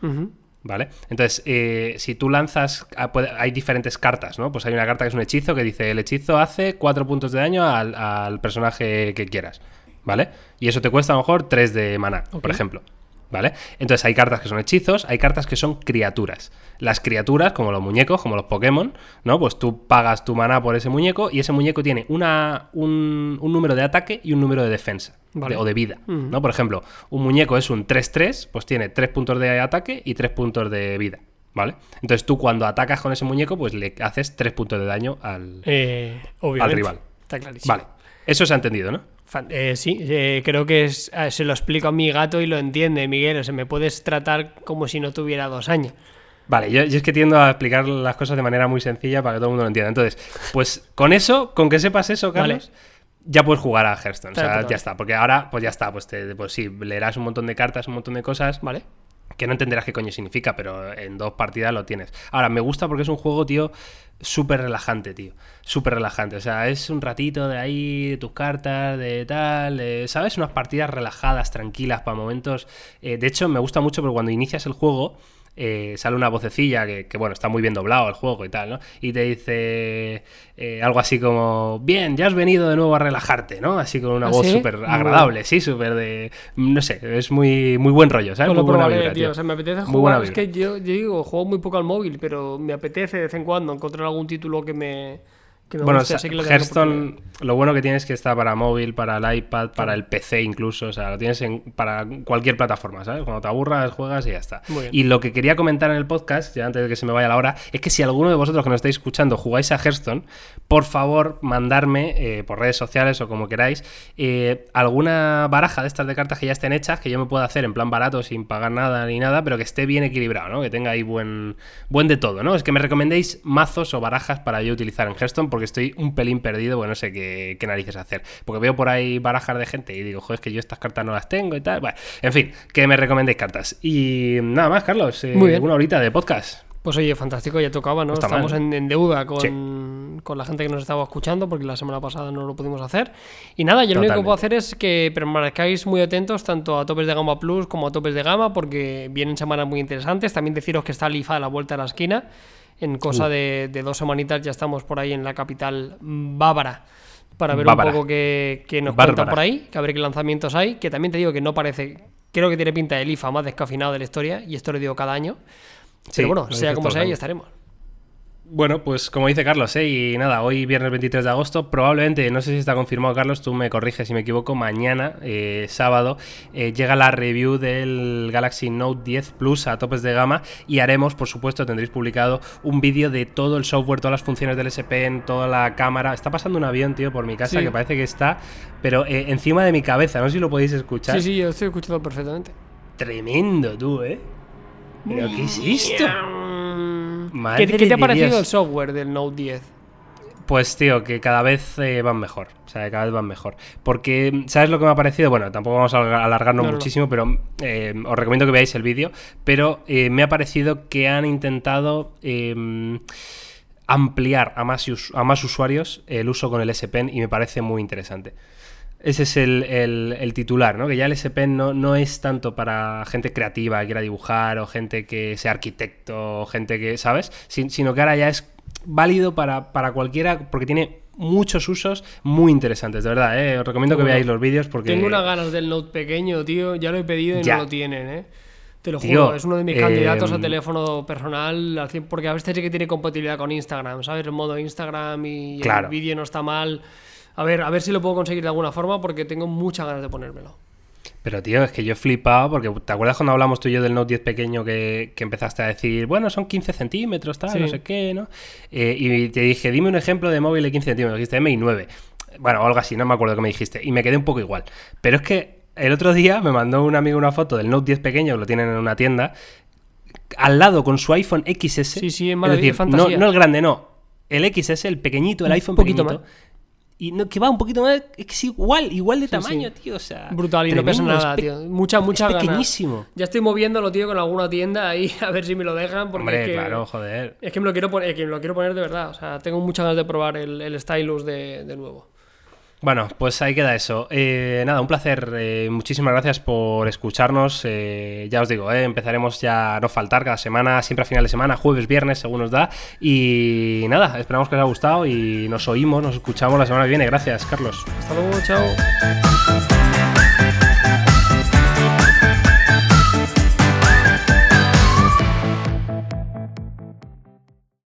Speaker 1: ¿Vale? Entonces, eh, si tú lanzas, ah, hay diferentes cartas, ¿no? Pues hay una carta que es un hechizo que dice, el hechizo hace 4 puntos de daño al, personaje que quieras, ¿vale? Y eso te cuesta a lo mejor 3 de mana, por ejemplo. ¿Vale? Entonces hay cartas que son hechizos, hay cartas que son criaturas. Las criaturas, como los muñecos, como los Pokémon, ¿no? Pues tú pagas tu mana por ese muñeco y ese muñeco tiene una, un, número de ataque y un número de defensa. o de vida, ¿no? Por ejemplo, un muñeco es un 3-3, pues tiene 3 puntos de ataque y 3 puntos de vida. ¿Vale? Entonces tú cuando atacas con ese muñeco, pues le haces 3 puntos de daño al,
Speaker 2: eh,
Speaker 1: al rival.
Speaker 2: Está clarísimo.
Speaker 1: Vale. Eso se ha entendido, ¿no?
Speaker 2: Eh, sí, eh, creo que eh, se lo explico a mi gato y lo entiende, Miguel. O sea, me puedes tratar como si no tuviera dos años.
Speaker 1: Vale, yo, es que tiendo a explicar las cosas de manera muy sencilla para que todo el mundo lo entienda. Entonces, pues con eso, con que sepas eso, Carlos, ya puedes jugar a Hearthstone. o sea, ya está. Porque ahora, pues ya está. Pues, te, pues sí, leerás un montón de cartas, un montón de cosas.
Speaker 2: Vale
Speaker 1: que no entenderás qué coño significa, pero en dos partidas lo tienes. Ahora, me gusta porque es un juego, tío, súper relajante, tío. Súper relajante. O sea, es un ratito de ahí, de tus cartas, de tal, ¿sabes? Unas partidas relajadas, tranquilas, para momentos... Eh, de hecho, me gusta mucho porque cuando inicias el juego eh, sale una vocecilla que, bueno, está muy bien doblado el juego y tal, ¿no? Y te dice eh, algo así como, bien, ya has venido de nuevo a relajarte, ¿no? Así con una ¿Ah, voz súper agradable, sí, súper de, no sé, es muy, muy buen rollo, ¿sabes?
Speaker 2: muy buena vibra, tío. O sea, me apetece jugar, es que yo, yo digo, juego muy poco al móvil, pero me apetece de vez en cuando encontrar algún título que me
Speaker 1: bueno, Hearthstone, lo bueno que tiene es que está para móvil, para el iPad, para el PC incluso, o sea, lo tienes en, para cualquier plataforma, ¿sabes? Cuando te aburras, juegas y ya está. Y lo que quería comentar en el podcast, ya antes de que se me vaya la hora, es que si alguno de vosotros que nos estáis escuchando jugáis a Hearthstone, por favor, mandarme eh, por redes sociales o como queráis eh, alguna baraja de estas de cartas que ya estén hechas, que yo me pueda hacer en plan barato sin pagar nada ni nada, pero que esté bien equilibrado, ¿no? Que tenga ahí buen, buen de todo, ¿no? Es que me recomendéis mazos o barajas para yo utilizar en Hearthstone porque estoy un pelín perdido, bueno, no sé qué, qué narices hacer. Porque veo por ahí barajar de gente y digo, joder, es que yo estas cartas no las tengo y tal. Bueno, en fin, que me recomendéis cartas. Y nada más, Carlos, eh,
Speaker 2: Muy bien.
Speaker 1: una horita de podcast.
Speaker 2: Pues oye, fantástico, ya tocaba, ¿no?
Speaker 1: Está
Speaker 2: Estamos en, en deuda con, con la gente que nos estaba escuchando porque la semana pasada no lo pudimos hacer. Y nada, yo lo único que puedo hacer es que permanezcáis muy atentos tanto a topes de gama plus como a topes de gama porque vienen semanas muy interesantes. También deciros que está el IFA a la vuelta de la esquina. En cosa
Speaker 1: Uh.
Speaker 2: de, de dos semanitas ya estamos por ahí en la capital bávara para ver
Speaker 1: Bávara.
Speaker 2: un poco qué, qué nos
Speaker 1: Bárbara.
Speaker 2: cuentan por ahí, que a ver qué lanzamientos hay, que también te digo que no parece, creo que tiene pinta del IFA más descafinado de la historia y esto lo digo cada año.
Speaker 1: Sí,
Speaker 2: Pero bueno, sea como
Speaker 1: el
Speaker 2: sea, ahí estaremos.
Speaker 1: Bueno, pues como dice Carlos, ¿eh? y nada, hoy viernes 23 de agosto, probablemente, no sé si está confirmado Carlos, tú me corriges si me equivoco, mañana, eh, sábado, eh, llega la review del Galaxy Note 10 Plus a topes de gama y haremos, por supuesto, tendréis publicado un vídeo de todo el software, todas las funciones del S Pen, toda la cámara. Está pasando un avión, tío, por mi casa
Speaker 2: Sí.
Speaker 1: que parece que está, pero eh, encima de mi cabeza, no sé si lo podéis escuchar.
Speaker 2: Sí, sí, yo estoy escuchando perfectamente.
Speaker 1: Tremendo, tú, ¿eh? ¿Pero qué es esto? Madre
Speaker 2: ¿Qué, qué te ha parecido
Speaker 1: Dios.
Speaker 2: el software del Note 10?
Speaker 1: Pues tío, que cada vez eh, van mejor. O sea, que cada vez van mejor. Porque, ¿sabes lo que me ha parecido? Bueno, tampoco vamos a alargar- alargarnos
Speaker 2: No, no, no.
Speaker 1: muchísimo, pero eh, os recomiendo que veáis el vídeo. Pero eh, me ha parecido que han intentado eh, ampliar a más, a más usuarios el uso con el S Pen y me parece muy interesante. Ese es el, el- el titular, ¿no? Que ya el S Pen no, no es tanto para gente creativa que quiera dibujar o gente que sea arquitecto o gente que, ¿sabes? Sin- sino que ahora ya es válido para, para cualquiera porque tiene muchos usos muy interesantes, de verdad, ¿eh? Os recomiendo que
Speaker 2: Bueno,
Speaker 1: veáis los vídeos porque...
Speaker 2: Tengo unas ganas del Note pequeño, tío. Ya lo he pedido y
Speaker 1: Ya.
Speaker 2: no lo tienen, ¿eh? Te lo
Speaker 1: Tío,
Speaker 2: juro, es uno de mis
Speaker 1: eh,
Speaker 2: candidatos a teléfono personal al 100, porque a veces sí que tiene compatibilidad con Instagram, ¿sabes? El modo Instagram y
Speaker 1: Claro.
Speaker 2: el vídeo no está mal. A ver, a ver si lo puedo conseguir de alguna forma porque tengo muchas ganas de ponérmelo.
Speaker 1: Pero tío, es que yo he flipado porque ¿te acuerdas cuando hablamos tú y yo del Note 10 pequeño que, que empezaste a decir, bueno, son 15 centímetros, tal,
Speaker 2: Sí.
Speaker 1: no sé qué, ¿no? Eh, y te dije, dime un ejemplo de móvil de 15 centímetros, dijiste MI 9. Bueno, algo así, no me acuerdo qué me dijiste. Y me quedé un poco igual. Pero es que el otro día me mandó un amigo una foto del Note 10 pequeño, que lo tienen en una tienda, al lado con su iPhone XS.
Speaker 2: Sí, sí, es
Speaker 1: es decir, no, no el grande, no. El XS, el pequeñito, el
Speaker 2: Un
Speaker 1: iPhone
Speaker 2: poquito
Speaker 1: pequeñito.
Speaker 2: más.
Speaker 1: Y no, que va un poquito más, es que es igual, igual de
Speaker 2: Sí,
Speaker 1: tamaño,
Speaker 2: sí.
Speaker 1: tío. O sea,
Speaker 2: Brutal y no pesa nada, tío. Mucha, mucha
Speaker 1: es
Speaker 2: ganas.
Speaker 1: pequeñísimo.
Speaker 2: Ya estoy moviéndolo, tío, con alguna tienda ahí a ver si me lo dejan. Porque
Speaker 1: Hombre,
Speaker 2: es que,
Speaker 1: claro, joder.
Speaker 2: Es que me lo quiero poner, es que me lo quiero poner de verdad. O sea, tengo muchas ganas de probar el, el stylus de, de nuevo.
Speaker 1: Bueno, pues ahí queda eso. Eh, nada, un placer. eh, muchísimas gracias por escucharnos. Eh, ya os digo, eh, empezaremos ya a no faltar cada semana, siempre a final de semana, jueves, viernes, según nos da. Y nada, esperamos que os haya gustado y nos oímos, nos escuchamos la semana que viene. Gracias, Carlos.
Speaker 2: Hasta luego, chao.